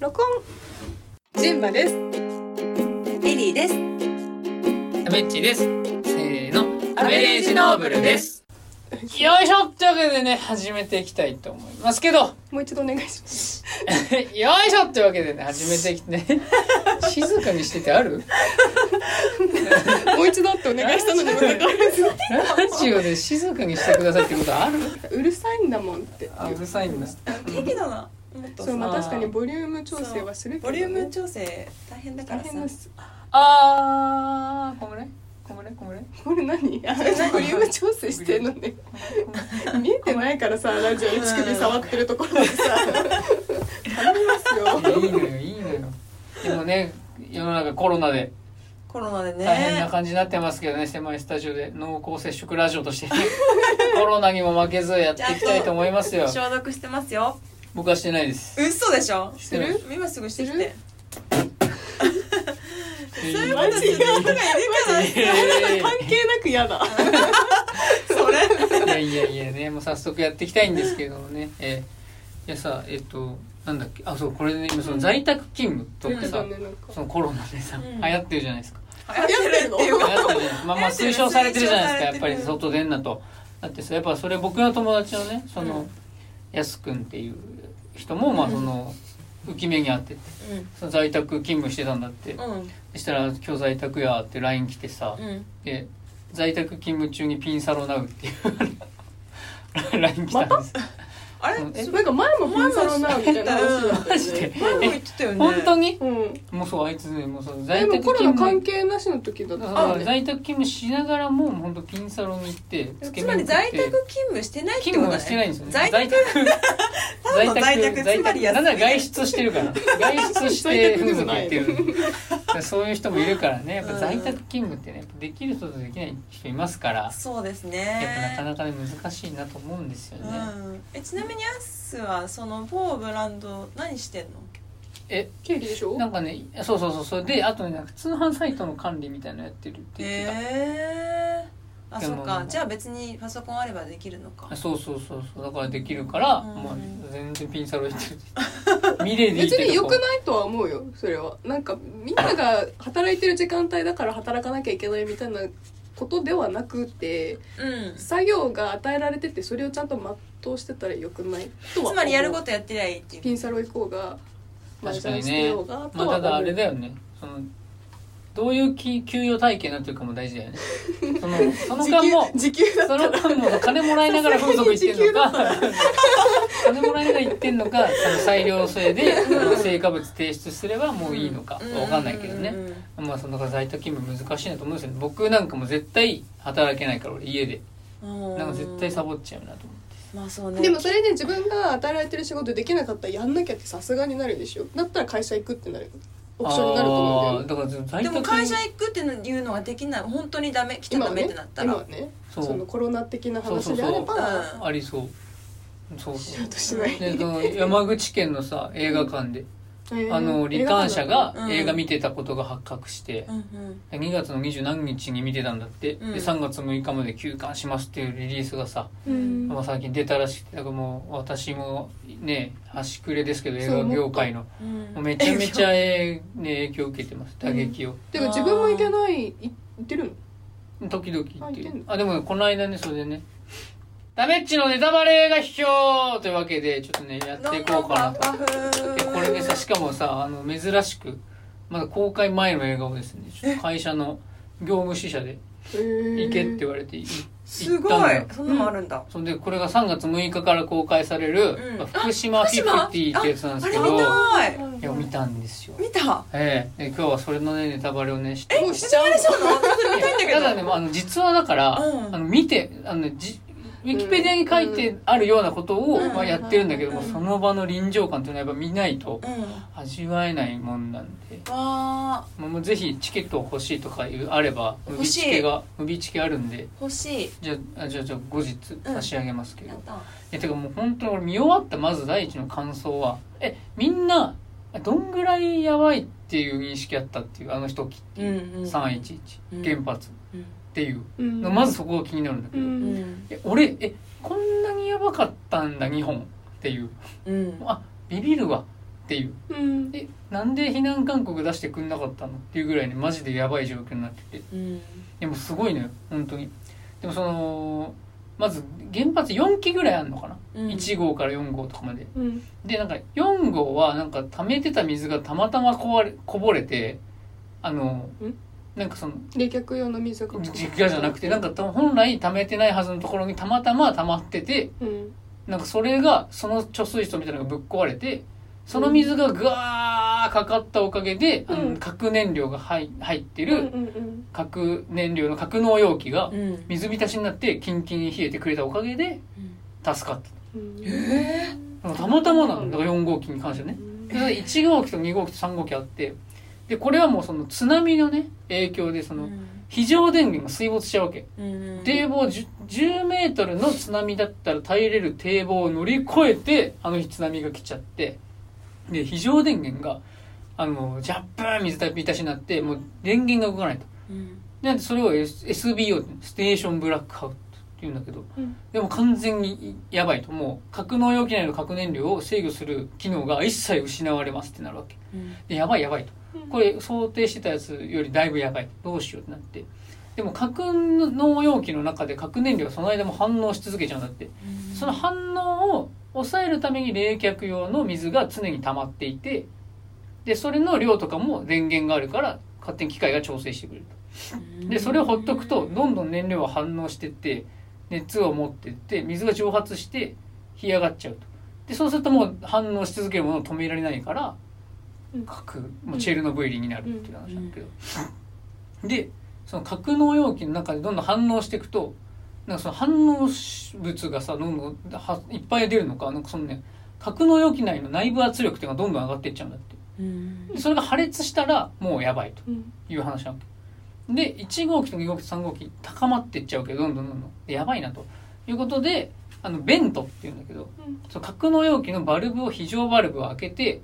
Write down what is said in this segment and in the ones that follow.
録音ジンバですリリーです。メッチです。せーの、アベレージノーブルです。よいしょというわけでね、始めていきたいと思いますけど、もう一度お願いします よいしょというわけでね、始めていきね、静かにしててある？もう一度ってお願いしたのにまた変わらずラジオで静かにしてくださいってことある？うるさいんだもんってあ、うるさいんだ。適度な。もっとそうまあさ確かにボリューム調整はするけど、ね、ボリューム調整大変だからさ。あー、こんぐらい？こんぐらい？こんぐらい？これ何？あボリューム調整してんのね。見えてないからさラジオで乳首触ってるところでさ。頼みますよ。いいのよ、いいのよ。でもね、世の中コロナで。コロナで大変なね。感じになってますけどね、狭いスタジオで。濃厚接触ラジオとしてね、コロナにも負けずやっていきたいと思いますよ。消毒してますよ。僕はしてないです。嘘でしょ？してる？今すぐして。きて。そういうことする人がいるから。関係なく嫌だ。それ。いやいやいやね、もう早速やっていきたいんですけどもね。えーいやさ、えっと、なんだっけ、あ、そう、これね、今その在宅勤務とかさ、そのコロナでさ、うん。流行ってるじゃないですか。流行ってるっていう流か。行ってるじゃないまあまあ推奨されてるじゃないですか、やっぱり外出ん。なと。だってさ、やっぱそれ僕の友達のね、その、うん。やすくん。っていう人も、まあその、浮き目にあってて、その在宅勤務してたんだって。そしたら、今日在宅やって LINE 来てさ、うん。で、在宅勤務中にピンサロナウっていう LINE 来たんです。あれ？えなんか前もピンサロなみたいな話だったよねマジで？前も言ってたよね。本当に？うんもうそう、あいつね、もうそう、で在宅もコロナ。関係なしの時だったそうよね在宅勤務しながらも、本当ピンサロに行って、つまり在宅勤務してないってことだね。勤務はしてないんですよね。在宅？ただの在宅つまり休みなんなら外出してるから。外出して風俗行ってる。そういう人もいるからね。やっぱ在宅勤務ってね、やっぱできる人とできない人いますから、やっそうですぱね。なかなかね難しいなと思うんですよね。うん、えちなみにアスはその某ブランド何してんの？え、経理でしょ？なんかね、そうそうそう、それで、あとね、なんか通販サイトの管理みたいなのやってるって言ってた。えー、あそっか。じゃあ別にパソコンあればできるのか。そうそうそうそう。だからできるから、うん。もう全然ピンサロ行ってる。ミレディ別に良くいないとは思うよそれは。なんかみんなが働いてる時間帯だから働かなきゃいけないみたいなことではなくてうん。作業が与えられててそれをちゃんと全うしてたらよくないとは思う。つまりやることやってりゃいいっていう。ピンサロ行こうが確かにね。ようがとはまあただあれだよね。そのどういうき給与体系になってるかも大事だよね。そのその間も時給時給だその間も金もらいながら風俗行ってんのか 金もらいながら行ってんのかその裁量制で成果物提出すればもういいのかわかんないけどね。まあその在宅勤務難しいなと思うんですよね僕なんかも絶対働けないから俺家で。うん。なんか絶対サボっちゃうなと思って。まあそうね。でもそれで自分が与えられてる仕事できなかったらやんなきゃってさすがになるでしょ。だったら会社行くってなるオプションになると思うんだよだから在で宅も会社行くっていうのができない。本当にダメ。来ちゃダメってなったら。今はねそう。そのコロナ的な話であれそうそう。ばうんありそう。そう。しよそううとしない。でその山口県のさ映画館で、えーあの罹患者がうん。映画見てたことが発覚してう、んうん。2月の二十何日に見てたんだって、うん。で3月6日まで休館しますっていうリリースがさ、うん。まあ、最近出たらしくてだからもう私もね端くれですけど映画業界の。めちゃめちゃ、えーね、影響を受けてます打撃を、てか自分も行けないい行ってるの？時々言ってる。あでもこの間ねそれでねダメッチのネタバレが卑怯というわけでちょっとねやっていこうかなと。これでさしかもさあの珍しくまだ公開前の映画をですね会社の業務支社で行けって言われていすご行ったんだよ。いそんなのもあるんだ、そんでこれが3月6日から公開される、福島フィフティってやつなんですけどい。いや見たんですよ。見た？ええ。で今日はそれのねネタバレをねしてもうしちゃうの？ただねあの実話だから、うん。あの見てあのねじウィキペディアに書いてあるようなことを、うん。まあ、やってるんだけども、うん。その場の臨場感っていうのはやっぱ見ないとうん。味わえないもんなんで、わまあ、もうぜひチケット欲しいとかいうあればムビチケがムビチケあるんで。ー欲しい。じゃああじゃあじゃあ後日差し上げますけど、やった。えてかもう本当に俺見終わったまず第一の感想はえみんなどんぐらいやばいっていう認識あったっていうあの時っていう、うんうん311、うん。原発うんっていう、うん。まずそこが気になるんだけうど、うん。ん。え俺えこんなにやばかったんだ日本。っていう。うん。あビビるわっっていう。うん。えなんで避難勧告出してくんなかったのっていうぐらいねマジでやばい状況になってて。うん。でもすごいのよ本当に。でもそのまず原発4基ぐらいあるのかな、うん。1号から4号とかまで。うん。でなんか4号はなんか溜めてた水がたまたまこわれこぼれてあのん？なんかその冷却用の水が実家じゃなくてなんかた本来溜めてないはずのところにたまたま溜まっててうん。なんかそれがその貯水槽みたいなのがぶっ壊れてその水がぐわーかかったおかげで、あのうん核燃料が入入ってる核燃料の格納容器がうん。水浸しになってキンキンに冷えてくれたおかげで助かっうん。えたたまたまなのだから4号機に関してはねで1号機と2号機と3号機あってでこれはもうその津波のね影響でその非常電源が水没しちゃうわけ。うん堤防 10, 10メートルの津波だったら耐えれる堤防を乗り越えてあの日津波が来ちゃって。で非常電源があのジャップーン水浸しになってもう電源が動かないと。うん。なんでそれを SBO ステーションブラックアウトっていうんだけどうん。でも完全にやばいと。もう格納容器内の核燃料を制御する機能が一切失われますってなるわけ。でやばいやばいと。これ想定してたやつよりだいぶやばいどうしようってなって。でも核納容器の中で核燃料はその間も反応し続けちゃうんだって。その反応を抑えるために冷却用の水が常に溜まっていてでそれの量とかも電源があるから勝手に機械が調整してくれると。でそれをほっとくとどんどん燃料が反応してって熱を持ってって水が蒸発して干上がっちゃうと。でそうするともう反応し続けるものを止められないからうん。核もうチェルノブイリになるっていう話なんだけど、でその格納容器の中でどんどん反応していくとなんかその反応物がさどんどんはいっぱい出るのかなんかそのね格納容器内の内部圧力っていうのがどんどん上がっていっちゃうんだって。うん。でそれが破裂したらもうやばいとうん。いう話なわけで1号機と2号機と3号機高まっていっちゃうけどどんどんどんどん。でやばいなと。いうことであのベントっていうんだけどうん。その格納容器のバルブを非常バルブを開けて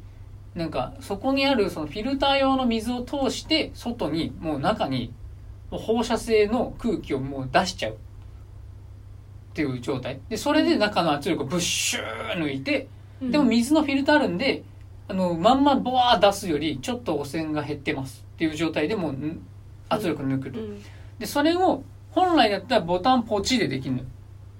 なんかそこにあるそのフィルター用の水を通して外にもう中に放射性の空気をもう出しちゃう。っていう状態。でそれで中の圧力をブッシュー抜いてでも水のフィルターあるんであのまんまボワー出すよりちょっと汚染が減ってます。っていう状態でもうん圧力抜くと。うん。でそれを本来だったらボタンポチでできるのよ。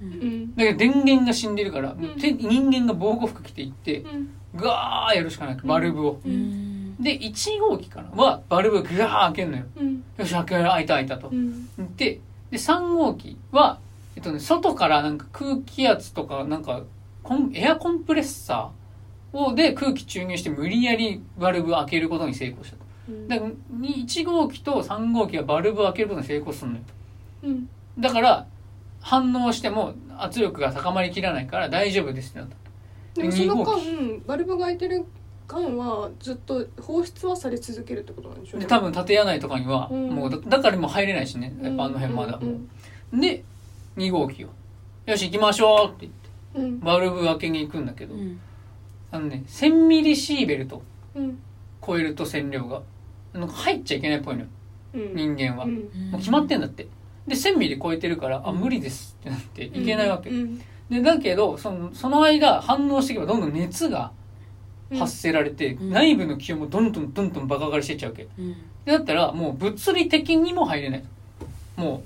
ううん。んだけど電源が死んでるから、ん。手人間が防護服着ていってうん。ガーやるしかない。バルブを、うん。で1号機かなはバルブガー開けるのよ。うん。よし開け開いた開いたと。う、ん。でで3号機は、えっとね、外からなんか空気圧とかなんかコンエアコンプレッサーをで空気注入して無理やりバルブ開けることに成功しただからに1号機と3号機はバルブ開けることに成功するのよ。うん。だから反応しても圧力が高まりきらないから大丈夫ですってなったでもその二号間バルブが開いてる間はずっと放出はされ続けるってことなんでしょうで多分建屋内とかにはうん。もうだだからもう入れないしね。やっぱあの辺まだう。んで2号機を「よし行きましょう」って言ってうん。バルブ開けに行くんだけど、うん。あのね1000ミリシーベルトうん。超えると線量がなんか入っちゃいけないっぽいのよ。うん。人間は、うん。もう決まってんだって。で1000ミリ超えてるから、あ無理ですってなっていけないわけ、うん。でだけどそのその間反応していけばどんどん熱が発せられて、うん。内部の気温もどんどんどんどんバカ上がりしていっちゃうわけ。うん。でだったらもう物理的にも入れない。も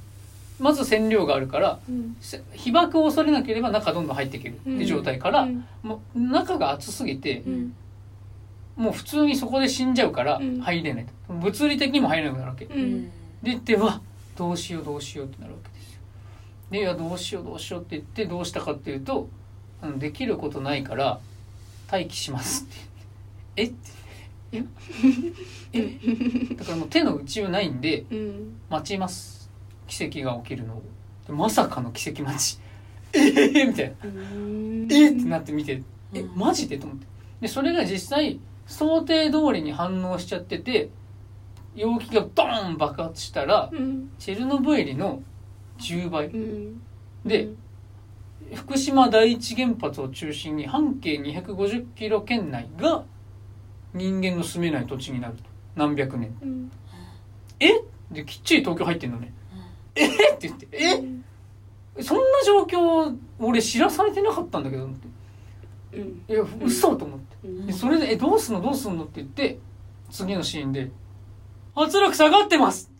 うまず線量があるからうん。せ被爆を恐れなければ中どんどん入っていけるって状態から、うん。もう中が熱すぎてうんもう普通にそこで死んじゃうからうん。入れないと、物理的にも入れなくなるわけ、ううん。んでではどうしようどうしようってなるわけですよ。でいやどうしようどうしようって言ってどうしたかっていうとあのできることないから待機しますって。言ってえ？ってえ？え？だからもう手の打ちようないんでうん。待ちます。奇跡が起きるのを。でまさかの奇跡待ち。え？ー、みたいな。うん。え？ってなって見てえうん。マジで？と思って。でそれが実際想定通りに反応しちゃってて容器がドーン爆発したらうん。チェルノブイリの10倍。うん。で福島第一原発を中心に半径250キロ圏内が人間の住めない土地になると。何百年。うん。え？できっちり東京入ってんのね。え？って言ってえ？うん。そんな状況俺知らされてなかったんだけどってうん。いや嘘と思って。うん。でそれで「えどうすんの？どうすんの?」って言って次のシーンで「圧力下がってます!」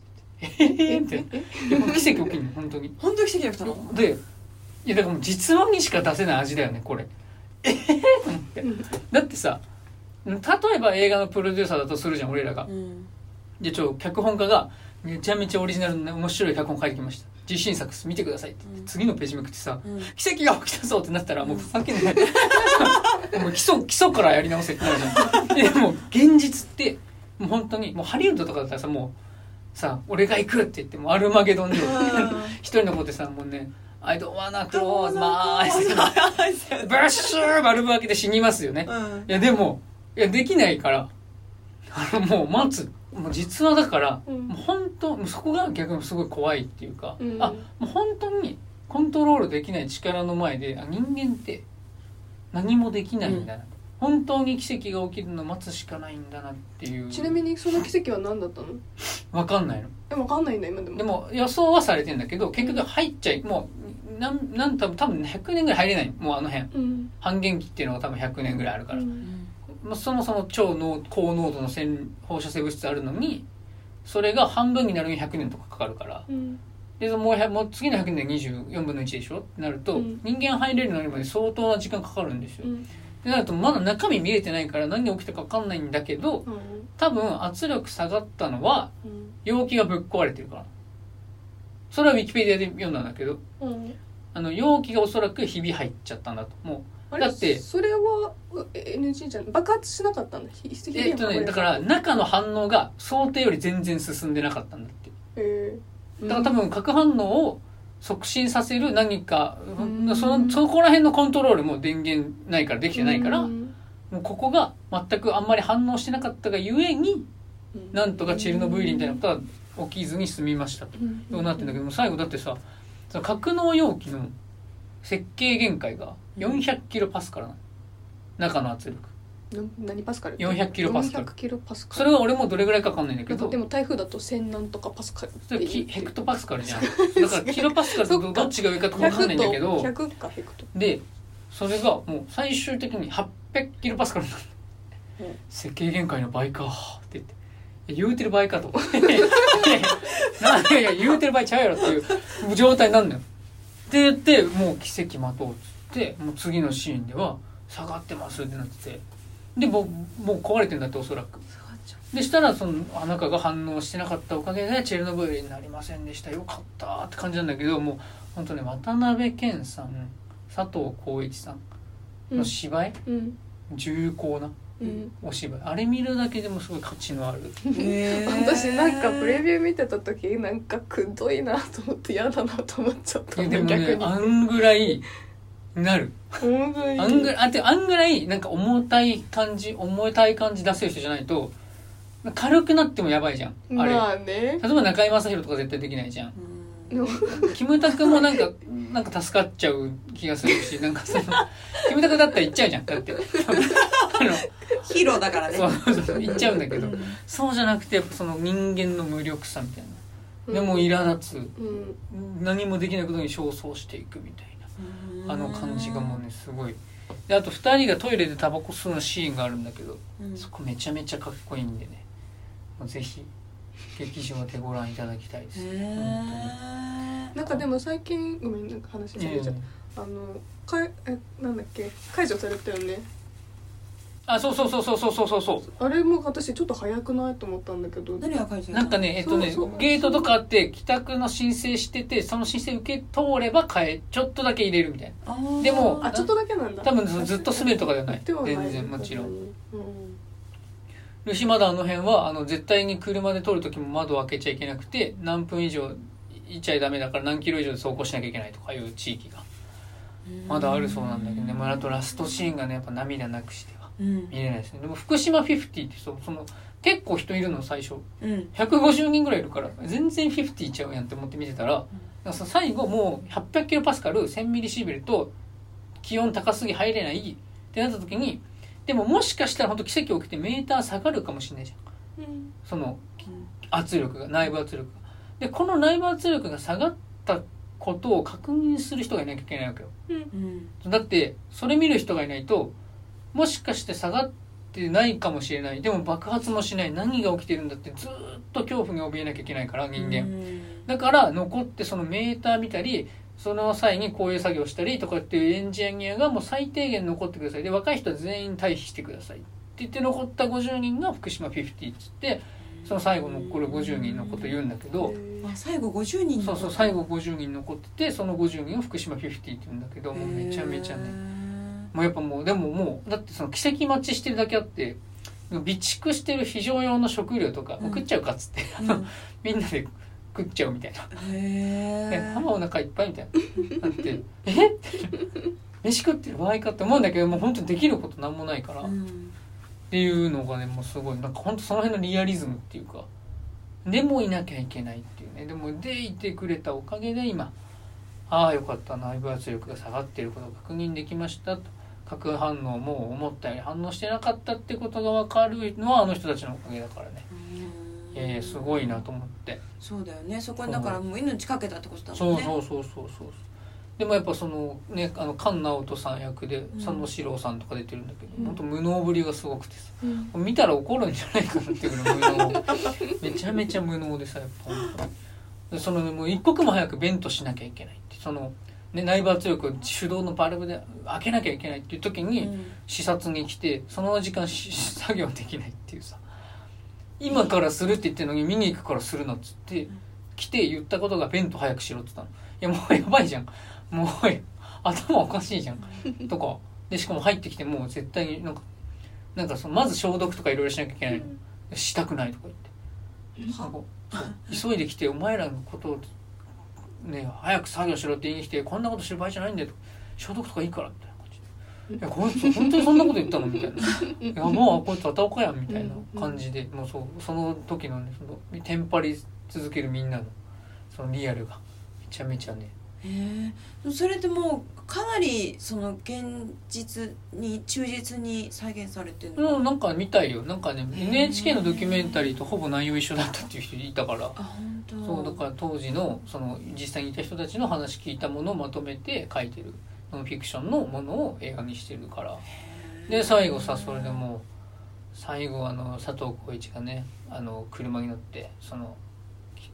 え？へへって。奇跡起きんの本当に。本当に奇跡が来たの？でいやだからもう実話にしか出せない味だよねこれ。え？へへと思って。うんだってさ例えば映画のプロデューサーだとするじゃん俺らが。うん。でちょ脚本家がめちゃめちゃオリジナルのね面白い脚本書いてきました自信作見てくださいって言って、うん。次のページめくってさうん。奇跡が起きたぞってなったらもうふざけんない もう基礎基礎からやり直せってなるじゃん。でも現実ってもう本当にもうハリウッドとかだったらさもうさ俺が行くって言ってもうアルマゲドンで 一人の子でさもうね「I don't wanna close my eyes」ブッシューバルブ開けて死にますよね。うん。いやでもいやできないから。あのもう待つもう実話だから、うん。もう本当もうそこが逆にすごい怖いっていうか、うん。あもう本当にコントロールできない力の前であ人間って何もできないんだな、本当に奇跡が起きるのを待つしかないんだなっていう。ちなみにその奇跡は何だったの？分かんないの。えわかんないんだ今でも。でも予想はされてんだけど結局入っちゃいもうなんなん多分多分100年ぐらい入れないもうあの辺。うん。半減期っていうのが多分100年ぐらいあるから、うん。まあ、そもそも超濃高濃度の線放射性物質あるのにそれが半分になるのに100年とかかかるから。うん。でもう100もう次の100年で24分の1でしょ？ってなると、うん。人間入れるのにまで相当な時間かかるんですよ。うん。ってなるとまだ中身見れてないから何が起きたか分かんないんだけどうん。多分圧力下がったのはうん。容器がぶっ壊れてるから。それはウィキペディアで読んだんだけどうん。あの容器がおそらくひび入っちゃったんだと。もあれだってそれはえ NG じゃん爆発しなかったんだ？えっとねだから中の反応が想定より全然進んでなかったんだって。え。ーだから多分核反応を促進させる何か、うん。そのそこら辺のコントロールも電源ないからできてないから、うん。もうここが全くあんまり反応してなかったがゆえにうん。なんとかチェルノブイリみたいなことは起きずに済みましたと。うん。そうなってんだけども最後だってさその格納容器の設計限界が400キロパスカルなの。中の圧力。な何パスカル？400キロパスカル。400キロパスカル。それは俺もどれぐらいかわかんないんだけど。なんかでも台風だと千何とかパスカルってそれヘクトパスカルじゃん。だからキロパスカルとどっちが上かとかわかんないんだけど。100と100かヘクトでそれがもう最終的に800キロパスカルになる、うん設計限界の倍かって言って。いや言うてる場合かと思っていや言うてる場合ちゃうやろっていう状態になるのよ。って言ってもう奇跡待とうっつってもう次のシーンでは下がってますってなってて。でもうもう壊れてんだっておそらく。でしたらそのあ中が反応してなかったおかげでチェルノブイリになりませんでしたよ。かったって感じなんだけどもう本当ね渡辺謙さん佐藤浩市さんの芝居、うん。重厚なうん。お芝居。あれ見るだけでもすごい価値のある。へ ー私なんかプレビュー見てた時なんかくどいなと思って嫌だなと思っちゃった。でも逆に。ねあんぐらいなる。本当にあんぐらいあてあんぐらいなんか重たい感じ重たい感じ出せる人じゃないと軽くなってもやばいじゃん。あれ、まあね。例えば中居正広とか絶対できないじゃん。うん。キムタクもなんか なんか助かっちゃう気がするしなんかそのキムタクだったら行っちゃうじゃん。だって。あのヒーローだからね。そうそうそう行っちゃうんだけど。うん。そうじゃなくてやっぱその人間の無力さみたいうん。なでも苛立つ。うん。何もできないことに焦燥していくみたいなあの感じがもうねすごい。であと2人がトイレでタバコ吸うのシーンがあるんだけどうん。そこめちゃめちゃかっこいいんでね。もうぜひ劇場でご覧いただきたいです。へ本ーなんかでも最近ごめんなんか話当にしちゃった。あのかいえなんだっけ？解除されたよねあそうそうそうそうそうそうそうあれも私ちょっと早くないと思ったんだけど。何いなんかねえっとねそうそう。ゲートとかあって帰宅の申請しててその申請受け通れば変えちょっとだけ入れるみたいな。でもあちょっとだけなんだ。多分ずっと住めるとかじゃない。全然もちろん、うん、ルシまだあの辺はあの絶対に車で通る時も窓を開けちゃいけなくて何分以上いっちゃいダメだから何キロ以上で走行しなきゃいけないとかいう地域が。まだあるそうなんだけどね、まあ、あとラストシーンがねやっぱ涙なくして。見れないですね。でも福島50ってそうその結構人いるの最初。うん。150人ぐらいいるから全然50いっちゃうやんって思って見てたら、なんかその最後もう800キロパスカル1000ミリシーベルと気温高すぎ入れないってなった時にでももしかしたら本当奇跡起きてメーター下がるかもしれないじゃん。うん。その圧力が内部圧力が。でこの内部圧力が下がったことを確認する人がいなきゃいけないわけよ。うん。だってそれ見る人がいないともしかして下がってないかもしれない。でも爆発もしない。何が起きてるんだってずーっと恐怖に怯えなきゃいけないから人間、うん。だから残ってそのメーター見たりその際にこういう作業したりとかっていうエンジニアがもう最低限残ってください。で若い人は全員退避してください。って言って残った50人が福島50っつってその最後残る50人のこと言うんだけどあ最後50人そうそう最後50人残っててその50人を福島50って言うんだけどもうめちゃめちゃねもうやっぱもうでももうだってその奇跡待ちしてるだけあって備蓄してる非常用の食料とか、うんもう食っちゃうかっつって、うんみんなで食っちゃうみたいな。へでえママお腹いっぱいみたいな。だってえ？飯食ってる場合かって思うんだけどもう本当にできることなんもないから、っうん。ていうのがねもうすごいなんか本当その辺のリアリズムっていうかでもいなきゃいけないっていうね。でもでいてくれたおかげで今ああよかった内部圧力が下がっていることが確認できましたと核反応も思ったより反応してなかったってことが分かるのはあの人たちのおかげだからね。いやいやすごいなと思って。そうだよね。そこにだからもう命かけたってことだもそんね。うそうそうそうそう。でもやっぱそのねあの菅直人さん役でん。佐野史郎さんとか出てるんだけど、うん。本当無能ぶりがすごくてさ。うん。見たら怒るんじゃないかなっていうぐらい無能。めちゃめちゃ無能でさやっぱでそのもう一刻も早く弁としなきゃいけないって。その、ね、内部圧力を手動のバルブで開けなきゃいけないっていう時に、うん。視察に来てその時間し作業できないっていうさ。今からするって言ってるのに見に行くからするなっつってん。来て言ったことが弁と早くしろって言ったの。いやもうやばいじゃん。もう頭おかしいじゃん。とか。でしかも入ってきてもう絶対になんかなんかそのまず消毒とかいろいろしなきゃいけない。のしたくないとか言って。急いで来てお前らのことをね早く作業しろって言いに来てこんなことしてる場合じゃないんだよと。消毒とかいいからみたいな感じで。いやこいつ本当にそんなこと言ったのみたいな「いやもうこいつ片岡やん」みたいな感じでもうそうその時のねそのテンパり続けるみんなのそのリアルが。めちゃめちゃね。へえそれってもうかなりその現実に忠実に再現されてるの？うんなんか見たいよ。なんかね NHK のドキュメンタリーとほぼ内容一緒だったっていう人いたから。あ本当。そうだから当時のその実際にいた人たちの話聞いたものをまとめて書いてる。ノンフィクションのものを映画にしてるから。で最後さそれでもう最後あの佐藤浩市がねあの車に乗ってその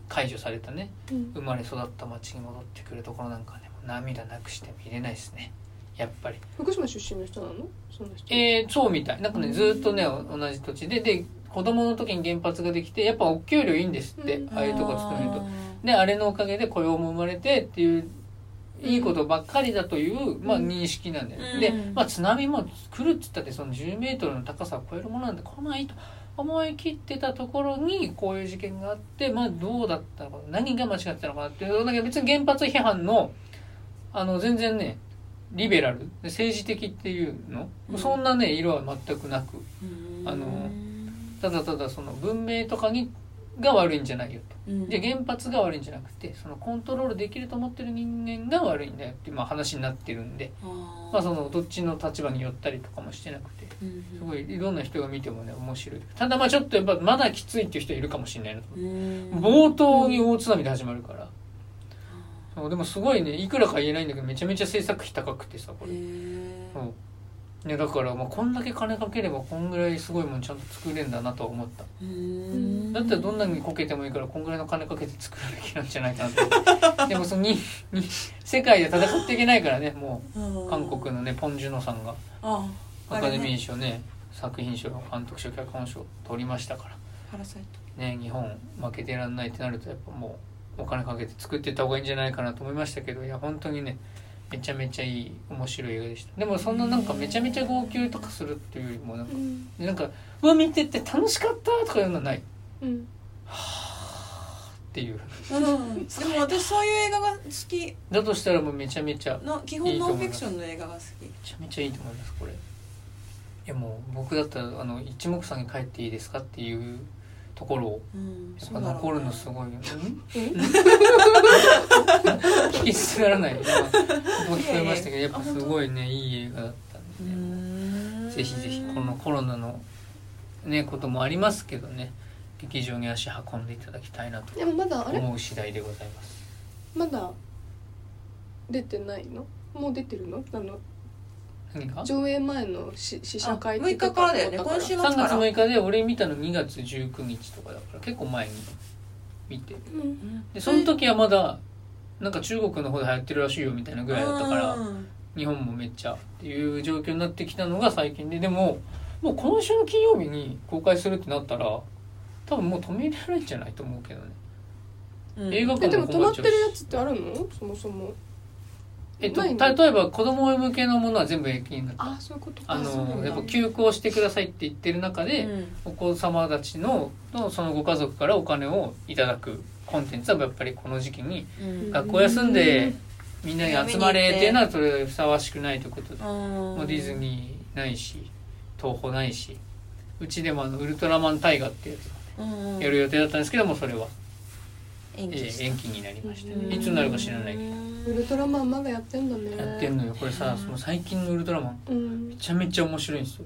解除されたねうん。生まれ育った町に戻ってくるところなんかね涙なくして見れないですね。やっぱり。福島出身の人なの？その人。えー、そうみたい。なんかねずーっとね同じ土地で。で子供の時に原発ができてやっぱお給料いいんですって、うん。ああいうとこ勤めると。であれのおかげで雇用も生まれてっていういいことばっかりだという、まあ、認識なんだよね、うん。で、まあ、津波も来るっつったってその10メートルの高さを超えるものなんて来ないと。思い切ってたところにこういう事件があってまあどうだったのか何が間違ってたのかなっていうだけど別に原発批判のあの全然ねリベラル？政治的っていうの、うん。そんなね色は全くなく。うん。あのただただその文明とかにが悪いんじゃないよと。うん。で原発が悪いんじゃなくてそのコントロールできると思ってる人間が悪いんだよっていう、まあ、話になってるんで、まあ、そのどっちの立場に寄ったりとかもしてなくて。うん。すごいいろんな人が見てもね面白い。ただまあちょっとやっぱまだきついっていう人いるかもしれないなと。うん。冒頭に大津波で始まるからそうでもすごいねいくらか言えないんだけどめちゃめちゃ制作費高くてさこれ。うね、だからまあこんだけ金かければこんぐらいすごいもんちゃんと作れんだなとは思った。うん。だったらどんなにこけてもいいからこんぐらいの金かけて作るべきなんじゃないかなと。でもそのにに世界で戦っていけないからねもう韓国のねポン・ジュノさんが。あアカデミー賞ね作品賞監督賞脚本賞取りましたから。ね日本負けてらんないってなるとやっぱもうお金かけて作っていった方がいいんじゃないかなと思いましたけどいや本当にねめちゃめちゃいい面白い映画でした。でもそんななんかめちゃめちゃ号泣とかするっていうよりもなんかうん。なんか「うわ見てて楽しかった」とかいうのはない。っうん。ていう。うん。でも私そういう映画が好き。だとしたらもうめちゃめちゃの基本ノンフィクションの映画が好き。めちゃめちゃいいと思いますこれ。いやもう僕だったらあの一目散に帰っていいですかっていうところを。うん。やっぱ残るのすごいよ。ねえ 聞き捨てならない。今もう聞こえましたけどやっぱすごいねいい映画だったんで、ね、ぜひぜひこのコロナのねこともありますけどね劇場に足運んでいただきたいなとでもまだあれ？思う次第でございます。まだ出てないの？もう出てるの？あの上映前のし試写会って6日からだよね。今週末3月から6日で俺見たの2月19日とかだから結構前に見て。うん。でその時はまだなんか中国の方で流行ってるらしいよみたいなぐらいだったからうん。日本もめっちゃっていう状況になってきたのが最近ででももう今週の金曜日に公開するってなったら多分もう止められないんじゃないと思うけどね。うん。映画館えでも止まってるやつってあるの？そもそもえっと例えば子供向けのものは全部延期になった。あそういうことか。あのやっぱ休校してくださいって言ってる中で、うん。お子様たちののそのご家族からお金をいただくコンテンツはやっぱりこの時期にうん。学校休んでみんなに集まれっていうのはそれふさわしくないということ。で、ももうディズニーないし東宝ないしうちでもあのウルトラマンタイガってやつーやる予定だったんですけどもそれは、え延期した。ー延期になりました。うん。いつになるか知らないけウルトラマンまだやってんだね。どやってんのよ。これさうん。その最近のウルトラマン。うん。めちゃめちゃ面白いんですよ。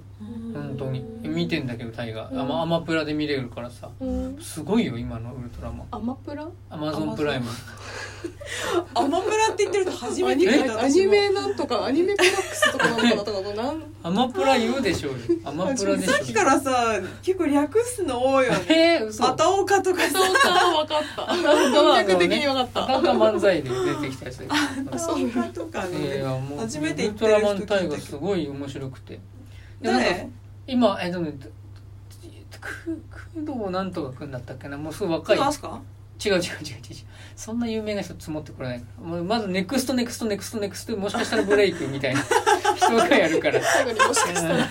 本当に。見てんだけどタイガうん。アマアマプラで見れるからさ。うん。すごいよ今のウルトラマン。アマプラ？アマゾンプライム。アマプラって言ってると初めてアニメ？聞いたアニメなんとかアニメプラックスとかなのかなとかもなんアマプラ言うでしょうよ。アマプラでしょさっきからさ結構略すの多いよね。え？ー、嘘。あたおかとかさ。そうか分かった。感覚的に分かった。あたか漫才で出てきたやつであたおかとかね初めてウル言ってる人トラマンタイ聞いたけどガすごい面白くて。でなんか誰？今えでもねく工藤なんとかくんだったっけな。もうすぐ若い。違う違う違う違うそんな有名な人積もってこれない。もうまずネクストネクストネクストネクストもしかしたらブレイクみたいな 人がやるから。最後にもしかしたら。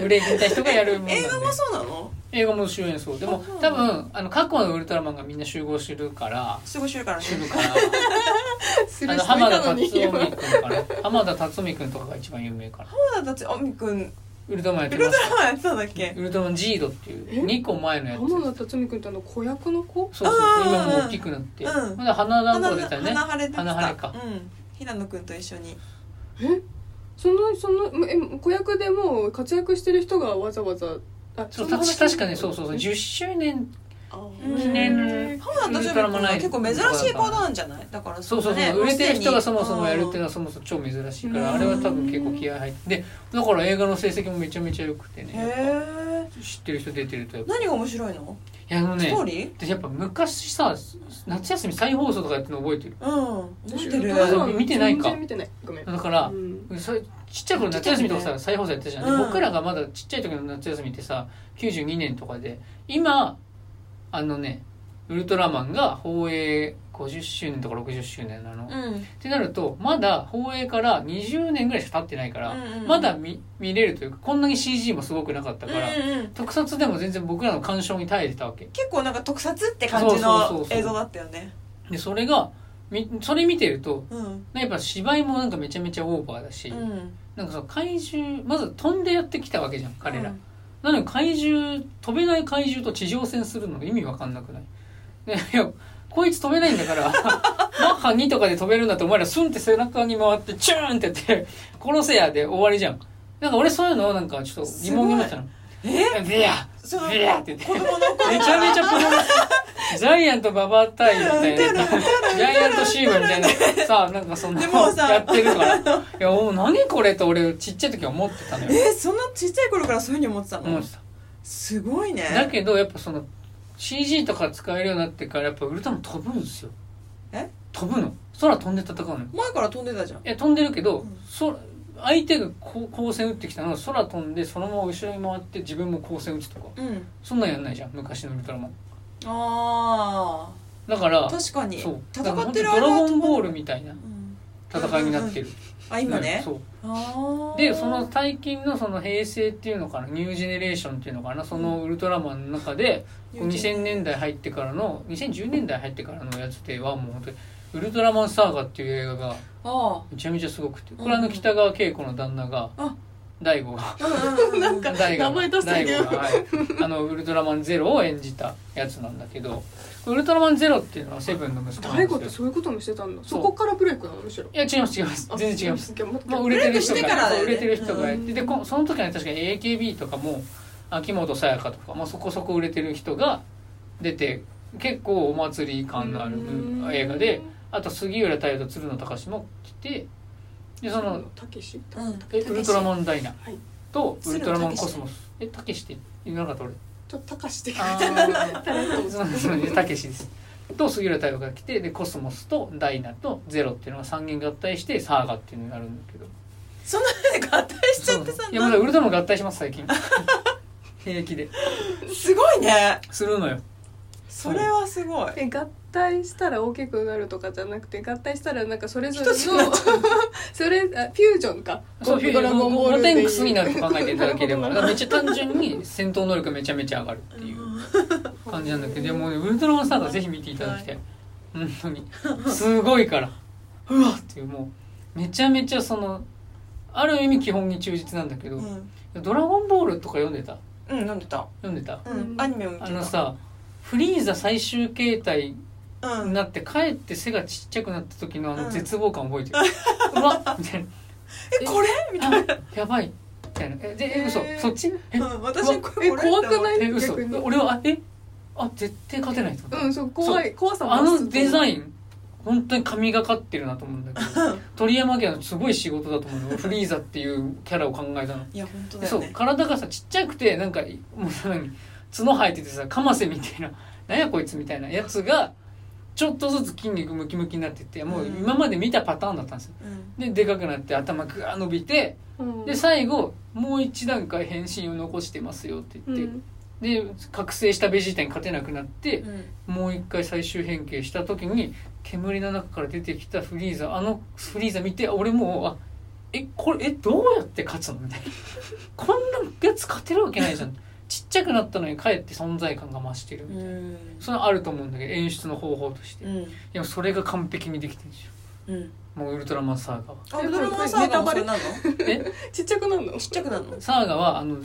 ブレイクみたいな人がやるもん映画もそうなの？映画も主演そう。でもあ多分あの過去のウルトラマンがみんな集合してるから。すぐ知るからね。してるから。あの浜田辰臣君浜田辰臣君とかが一番有名かな浜田達臣くんウルトラマンやっウルてます。トラマンやってたんだっけ？ウルトラマンジードっていうえ？2個前のやつ浜田辰巳君ってあの子役の子？そうそう今もう大きくなって、うん。まだ花団子花出たよね。花晴れてた。花晴れか。うん。平野くんと一緒に。え？そのそのえ子役でもう活躍してる人がわざわざあそうの話確かにそうそうそう。10周年うん記念結構珍しいパターンじゃない？だからそうそうそう、ね。売れてる人がそもそもやるっていうのははそもそも超珍しいから、うん。あれは多分結構気合入ってでだから映画の成績もめちゃめちゃ良くてへねえ知ってる人出てるとやっぱ。何が面白いの？いやあのねストーリー？でやっぱ昔さ夏休み再放送とかやってるの覚えてる？うん。覚えてる。見てないか。全然見てない。ごめん。だからう、ん。それちっちゃい頃夏休みとかさ、再放送やってたじゃん、でうん。僕らがまだちっちゃい時の夏休みってさ92年とかで今あのねウルトラマンが放映50周年とか60周年なの、っうん。てなるとまだ放映から20年ぐらいしか経ってないから、うんうんまだ見見れるというかこんなに CG もすごくなかったから、うんうん特撮でも全然僕らの鑑賞に耐えてたわけ。結構なんか特撮って感じの映像だったよね。でそれがみそれ見てるとうん。やっぱ芝居もなんかめちゃめちゃオーバーだし、うん。なんかその怪獣まず飛んでやってきたわけじゃん彼ら、うんなのに怪獣飛べない怪獣と地上戦するの意味わかんなくない？ね いやこいつ飛べないんだからマッハ2とかで飛べるんだってお前らスンって背中に回ってチューンってやって殺せやで終わりじゃん。なんか俺そういうのなんかちょっと疑問に思ったの。え？ビヤそのビヤって言って。子供の頃。めちゃめちゃプロレスジャイアントババア対みたいな。ジャイアントシームみたいな。さあなんかそんなやってるから。いやもう何これと俺ちっちゃい時は思ってたのよ。えそんなちっちゃい頃からそういうふうに思ってたの？思ってた。すごいね。だけどやっぱその CG とか使えるようになってからやっぱウルトラマン飛ぶんですよ。え？飛ぶの。空飛んで戦うのよ。前から飛んでたじゃん。いや飛んでるけど、うん。そ相手がこう光線打ってきたのを空飛んでそのまま後ろに回って自分も光線打つとか。うん。そんなんやんないじゃん昔のウルトラマ。ンあだからあ確かに。そう。戦ってるだから本当ドラゴンボールみみたいなうん。戦いになってる、あ今ね。そう。ああでその最近のその平成っていうのかなニュージェネレーションっていうのかなそのウルトラマンの中でこう2000年代入ってからの2010年代入ってからのやつではもう本当にウルトラマンサーガっていう映画があめちゃめちゃすごくてこれあの北川景子の旦那があ。大悟がなんか大悟が、はい、あのウルトラマンゼロを演じたやつなんだけどウルトラマンゼロっていうのはセブンの息子大悟ってそういうこともしてたんだ。そこからブレイクなのむしろ。いや違います。違います。全然違いますすまあ、売れてる人が売れてる人がでこその時はね確かに AKB とかも秋元さやかとか、まあ、そこそこ売れてる人が出て結構お祭り感のあるうん。映画であと杉浦太陽と鶴野隆も来てでそのたけウルトラマンダイナ。はい。とウルトラマンコスモス。えたけしって言わなかった俺。ちょっとたかしってあ感ー。そうそうねたけしです。と杉浦太陽が来てでコスモスとダイナとゼロっていうのが3人合体してサーガっていうのがあるんだけど。そんなで合体しちゃってさいやまだウルトラマン合体します最近。平気で。すごいね。するのよ。それはすごい。え合体したら大きくなるとかじゃなくて合体したらなんかそれぞれの それあフュージョンか？そうドラゴンボーゴルでいう。テンクスになると考えていただければめっちゃ単純に戦闘能力めちゃめちゃ上がるっていう感じなんだけどでもねウルトラマンサーガぜひ見ていただきたい。本当に。すごいから。うわっていうもうめちゃめちゃそのある意味基本に忠実なんだけどうん「ドラゴンボール」とか読んでた？うん飲んでた。読んでた？うんアニメを見てた。あのさフリーザ最終形態うんになって帰って背がちっちゃくなった時のあうん。の絶望感覚えてる、うわっみたいな。えこれ？みたいな。あやばい。みたいな。えでえ嘘えーそっちえうん私これえ怖くない？え嘘。俺はあえあ絶対勝てないう。んそう怖い。怖さもあのデザンイン本当に神がかってるなと思うんだけど。鳥山家のすごい仕事だと思うの。フリーザっていうキャラを考えたの。いや本当でそう。体がさちっちゃくてなんかもう何？角生えててさカマセみたいな。なんやこいつみたいなやつがちょっとずつ筋肉ムキムキになってってもう今まで見たパターンだったんですよ。うん。ででかくなって頭グワー伸びてで最後もう一段階変身を残してますよってう言って、ん。で覚醒したベジータに勝てなくなってうん。もう一回最終変形した時に煙の中から出てきたフリーザあのフリーザ見て俺もうあえこれえどうやって勝つのみたいな。こんなやつ勝てるわけないじゃんちっちゃくなったのにかえって存在感が増してるみたいな、うん。それはあると思うんだけど演出の方法として、うん。でもそれが完璧にできてるんですよ。うん。もうウルトラマンサーガは。あウルトラマンサーガもそれなの？え？ちっちゃくなるの？ちっちゃくなるの？サーガはあの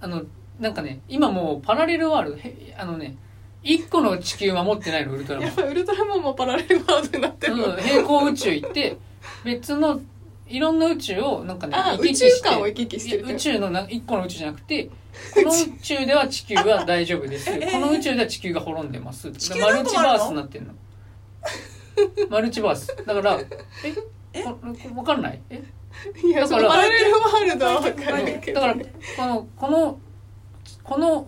あのなんかね今もうパラレルワールドへあのね一個の地球守ってないのウルトラマン。やっぱウルトラマンもパラレルワールドになってるの？うん平行宇宙行って別のいろんな宇宙をなんかねあ宇宙観を行き来してる宇宙のな一個の宇宙じゃなくてこの宇宙では地球は大丈夫です。えこの宇宙では地球が滅んでます。マルチバースになってんの。マルチバース。だからえ？え？こわかんない？え？いやだからパラレルワールドは分かるけど。だからこのこのこの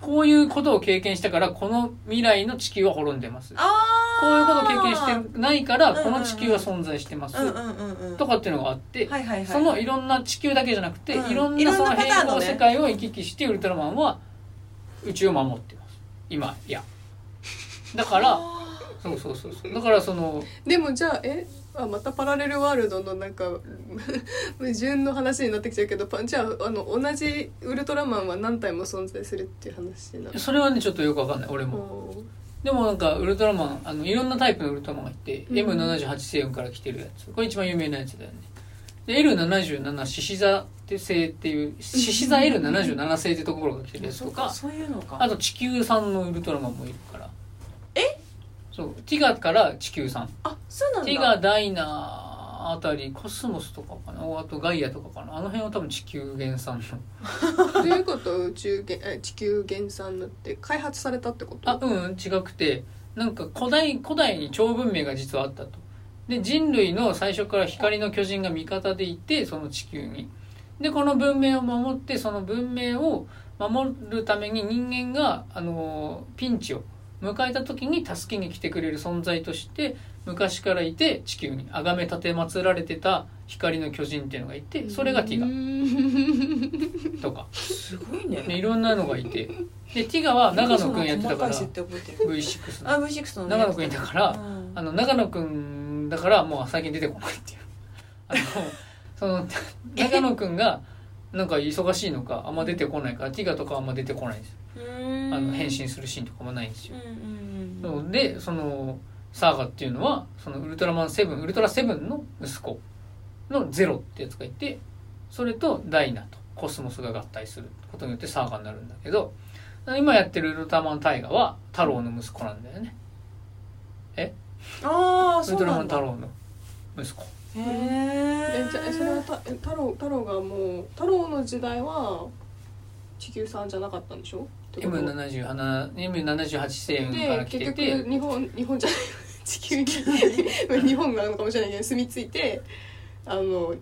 こういうことを経験したからこの未来の地球は滅んでます。あこういうことを経験してないからこの地球は存在してます。とかっていうのがあってそのいろんな地球だけじゃなくて、うん。いろんなんそのなパターンの世界を行き来してウルトラマンは宇宙を守ってます。今いや。だからあそうそうそうそう。だからそのでもじゃあえ？あまたパラレルワールドのなんか矛盾の話になってきちゃうけどパじゃああの同じウルトラマンは何体も存在するっていう話になるそれはねちょっとよくわかんない。俺も。おでもなんかウルトラマンあのいろんなタイプのウルトラマンがいて、うん。M78 星雲から来てるやつ。これ一番有名なやつだよね。で L77 獅子座って星っていう獅子座 L77 星ってところが来てるやつとか。そういうのか。あと地球産のウルトラマンもいるから。え？そう。ティガから地球産あそうなんだ。ティガダイナあたりコスモスとかかな？あとガイアとかかな？あの辺は多分地球原産の。どういうこと？宇宙げえ地球原産になって開発されたってこと？あうん違くて。なんか古代古代に超文明が実はあったと。で人類の最初から光の巨人が味方でいてその地球に。でこの文明を守ってその文明を守るために人間があのピンチを迎えた時に助けに来てくれる存在として昔からいて地球に崇め立て祀られてた光の巨人っていうのがいてそれがティガ。とか。すごいね。でいろんなのがいて。でティガは長野くんやってたから細かい設定覚えてる。V6 の。あ V6 のね。長野くんいたからうん。あの長野くんだからもう最近出てこないっていう。あのその長野くんがなんか忙しいのかあんま出てこないからティガとかはあんま出てこないんですあの変身するシーンとかもないんですよ。うんうんうん。そう。でそのサーガっていうのはそのウルトラマンセブンウルトラセブンの息子のゼロってやつがいてそれとダイナとコスモスが合体することによってサーガになるんだけど今やってるウルトラマンタイガは太郎の息子なんだよね。ああウルトラマそうなんだ。ン太郎の息子。へええじゃあそれは太郎太郎がもう太郎の時代は地球さんじゃなかったんでしょ？ってこと？M77 M78 星雲から来てて。局日本日本じゃない地球に日本があるのかもしれないけど住み着いてあの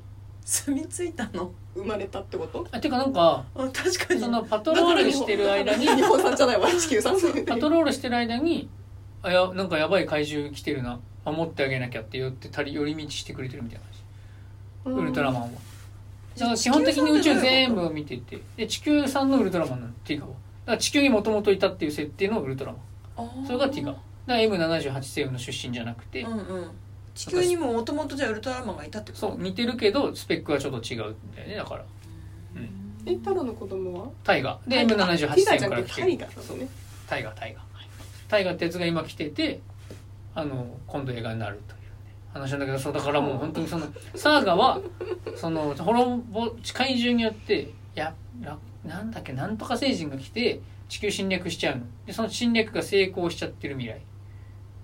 住み着いたの？生まれたってこと？あてかなんかあ確かに。そのパトロールしてる間に日本産じゃないわ地球産パトロールしてる間にあやなんかやばい怪獣来てるな。守ってあげなきゃって言ってたり寄り道してくれてるみたいなウルトラマンは。だから基本的に宇宙全部を見てて。で地球産のウルトラマンなの。ティガは。だから地球にもともといたっていう設定のウルトラマン。それがティガだから M78 星雲の出身じゃなくて、うんうん。地球にももともとじゃあウルトラマンがいたってこと？そう似てるけどスペックはちょっと違うんだよねだから。えタロの子供は？タイガでタイ M78 ガ星タイガじゃな雲から来てる。タイガだそう。ねタイガタイガタイガってやつが今来ててあの今度映画になるという、ね、話なんだけどそうだからもう本当にその サーガはその滅ぼ怪獣によってやらなんだっけなんとか星人が来て地球侵略しちゃうの。でその侵略が成功しちゃってる未来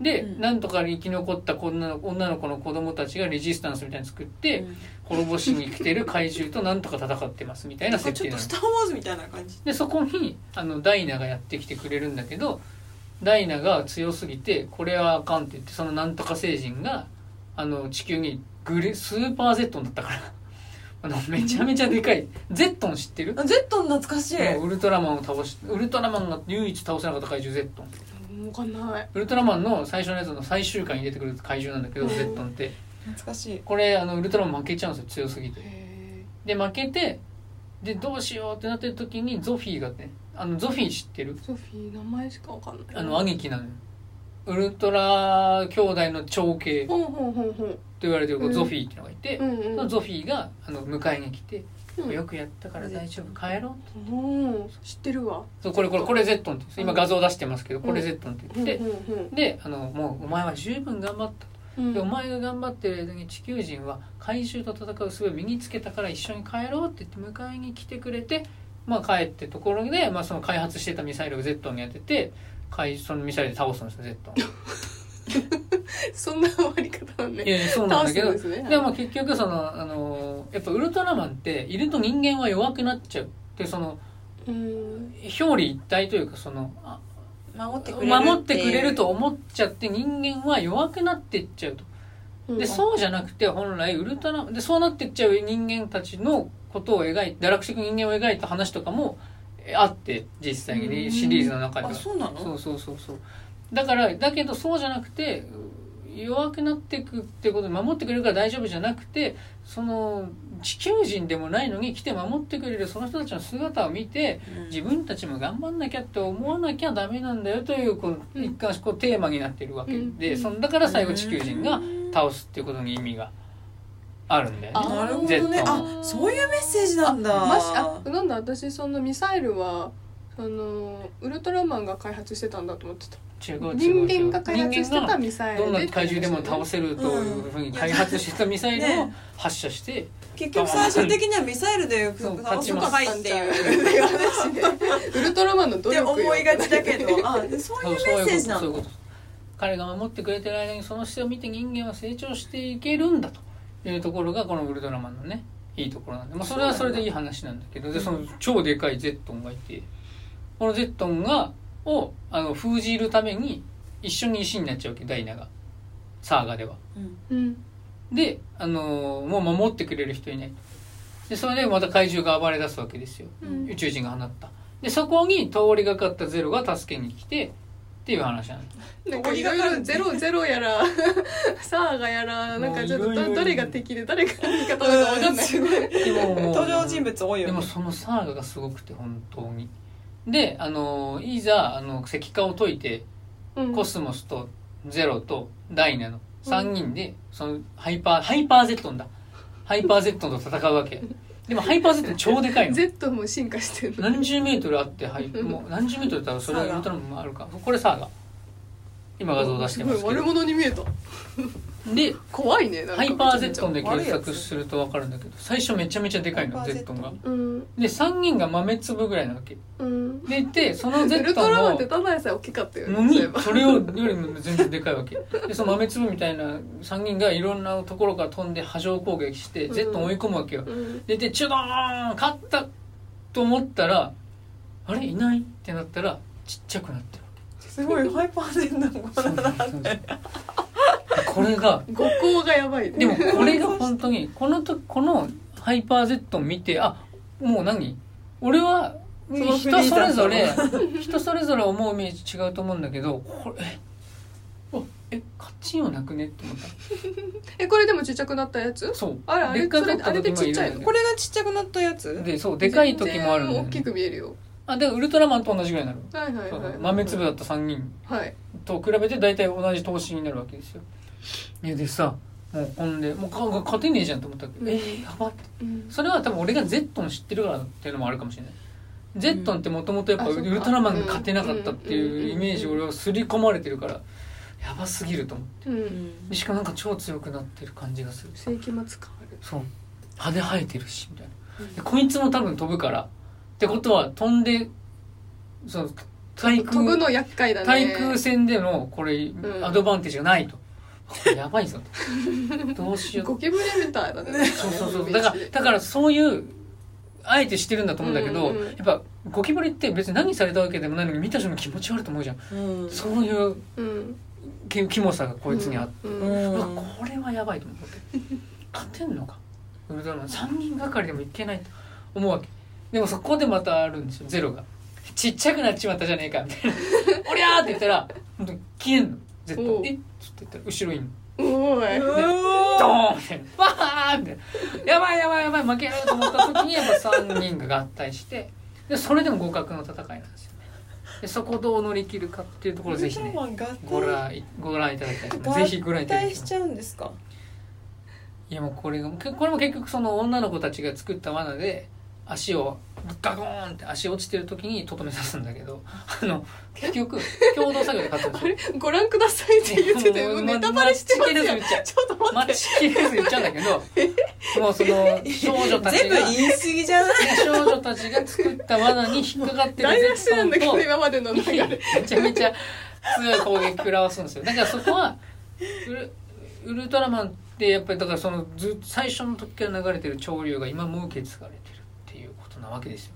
で、うん。なんとか生き残った女の女の子の子供たちがレジスタンスみたいに作って、うん。滅ぼしに来てる怪獣となんとか戦ってますみたいな設定なのちょっとスター・ウォーズみたいな感じ。でそこにあのダイナがやってきてくれるんだけどダイナが強すぎてこれはあかんって言ってそのなんとか星人があの地球にグレスーパーゼットンだったから。あのめちゃめちゃでかいゼットン知ってる？あゼットン懐かしい。ウルトラマンを倒しウルトラマンが唯一倒せなかった怪獣ゼットン分かんない。ウルトラマンの最初のやつの最終回に出てくる怪獣なんだけどゼットンって。懐かしい。これあのウルトラマン負けちゃうんですよ強すぎて。へで負けてでどうしようってなってる時にゾフィーがねあのゾフィー知ってる？ーソフィー名前しか分かんない。あの兄貴なのよ。ウルトラ兄弟の長兄と言われてるゾフィーっていうのがいて、そのゾフィーがあの迎えに来て、うん。よくやったから大丈夫。帰ろううん。知ってるわ。そうこれこれこれゼットンって今画像出してますけど、これゼットンって言って、であのもうお前は十分頑張ったうん。でお前が頑張ってる間に地球人は怪獣と戦う術を身につけたから一緒に帰ろうって言って迎えに来てくれて、まあ、帰ってところで、まあ、その開発してたミサイルを Z に当てて怪そのミサイルで倒すんですよ Z そんな終わり方なんねいやいやそうなんだけどですね。でも結局そのあのやっぱウルトラマンっていると人間は弱くなっちゃうでそのうん表裏一体というかそのあ守ってくれる守ってくれると思っちゃって人間は弱くなっていっちゃうと。でそうじゃなくて本来ウルトラでそうなってっちゃう人間たちのことを描いて堕落していく人間を描いた話とかもえあって実際にシリーズの中では。あそうなの？そうそうそうそうだからだけどそうじゃなくて弱くなっていくってことで守ってくれるから大丈夫じゃなくてその地球人でもないのに来て守ってくれるその人たちの姿を見てうん。自分たちも頑張んなきゃって思わなきゃダメなんだよというこううん。一貫こうテーマになってるわけ。で、うん。そのだから最後地球人が倒すっていうことに意味があるんだよね。なるほどねあそういうメッセージなんだ。あましあなんだ私そのミサイルはあのウルトラマンが開発してたんだと思ってた人間が開発してたミサイルでどんな怪獣でも倒せるというふうに開発してたミサイルをね発射して結局最終的にはミサイルで倒すのかいっていうっていう。話でウルトラマンの努って力よ思いがちだけど。あでそういうメッセージなの？彼が守ってくれてる間にその姿勢を見て人間は成長していけるんだというところがこのウルトラマンのねいいところなんで、まあ、それはそれでいい話なんだけどでその超でかいゼットンがいて。このゼットンがをあの封じるために一緒に石になっちゃうわけダイナが。サーガでは。うん。うん。で、あのーもう守ってくれる人いない。でそれでまた怪獣が暴れ出すわけですよ。うん。宇宙人が放った。でそこに通りがかったゼロが助けに来てっていう話なんです。なんかいろいろゼロゼロやら サーガやらなんかちょっとどどれが敵で誰が味方だかわかんない。すごいでももう 登場人物多いよね。でもそのサーガがすごくて本当にであのーいざあの石化を解いてうん。コスモスとゼロとダイナの3人でそのハイパーハイパーゼットンだ。ハイパーゼットンと戦うわけ。でもハイパーゼットン超でかいの。Z も進化してるの。何十メートルあって、はい、もう何十メートルだったらそれはウルトラマンもあるか。これサーガ今画像出してますけごい悪ど者に見えた。で怖いねハイパーゼットンで検索すると分かるんだけど最初めちゃめちゃでかいのゼット。ンが。うん。で3人が豆粒ぐらいなわけ。うん。でいてそのゼットンのにそれをよりも全然でかいわけ。でその豆粒みたいな3人がいろんなところから飛んで波状攻撃してうん。ゼットンを追い込むわけよ。うん。ででチュドーン勝ったと思ったらあれ？いない？ってなったらちっちゃくなってるすごい ハイパーゼントンこれだなって。これが五行がやばいね。でもこれが 本当にこのとこのハイパー Z を見てあもう何？俺は人それぞれ 人それぞれ思うイメージ違うと思うんだけどこれえあえカチンをなくね？って思った。えこれでもちっちゃくなったやつ？そう。あれあれでっかかったそれあれでちっちゃい時もるんだけどこれがちっちゃくなったやつ？でそうでかい時もあるんだよ、全然大きね、く見えるよあでウルトラマンと同じぐらいになる。はいはいそうはい豆粒だった3人。はい。と比べて大体同じ投資になるわけですよ。いやでさもうほんでもうか勝てねえじゃんと思ったけ。ど、うんえー、やばって。うん。それは多分俺がゼットン知ってるからっていうのもあるかもしれない。ゼットンってもともとやっぱウルトラマンが勝てなかったっていうイメージ俺は刷り込まれてるからやばすぎると思って。うしかもなんか超強くなってる感じがする。世紀末変わる。そう。羽生えてるしみたいな。こいつも多分飛ぶからってことは飛んでその対空飛ぶの厄介だね。対空戦でのこれん。アドバンテージがないと、やばいぞと。どうしよう。ゴキブリみたいだね。そうそうそう。だからだからそういうあえてしてるんだと思うんだけど、うんうんやっぱゴキブリって別に何されたわけでもないのに見た瞬間気持ち悪いと思うじゃん、うん。そういううん。キキモさがこいつにあって、うん。うん。これはやばいと思って。勝てんのか。ウルトラマン3人がかりでもいけないと思うわけでもそこでまたあるんですよ。ゼロが。ちっちゃくなっちまったじゃねえかみたいな「おりゃー!」って言ったら本当に消えんの。絶おう。対えっつって言ったら後ろにいんの。おい。うドわーンみたいなわーみたいなやばいやばいやばい負けると思った時にやっぱ3人が合体して。でそれでも互角の戦いなんですよね。でそこをどう乗り切るかっていうところをぜひねウルトラマン合ご体覧ご覧いただきたいと思います。ぜひご覧い合ただきたい体しちゃうんですか？いやもうこれがけこれも結局その女の子たちが作った罠で足をガコーンって足落ちてる時にとどめ刺すんだけど あの結局共同作業で勝ったんですよ。ご覧くださいって言ってても うネタバレしてますよ。待ちきれず言っちゃうちょっと待って。待ちきれず言っちゃうんだけどもうその少女たち全部が言い過ぎじゃない？少女たちが作った罠に引っかかってる台無しなんだけどと今までの流れ。めちゃめちゃ強い攻撃食らわすんですよ。だからそこはウルウルトラマンってやっぱりだからそのず最初の時から流れてる潮流が今も受け継がれてなわけですよ。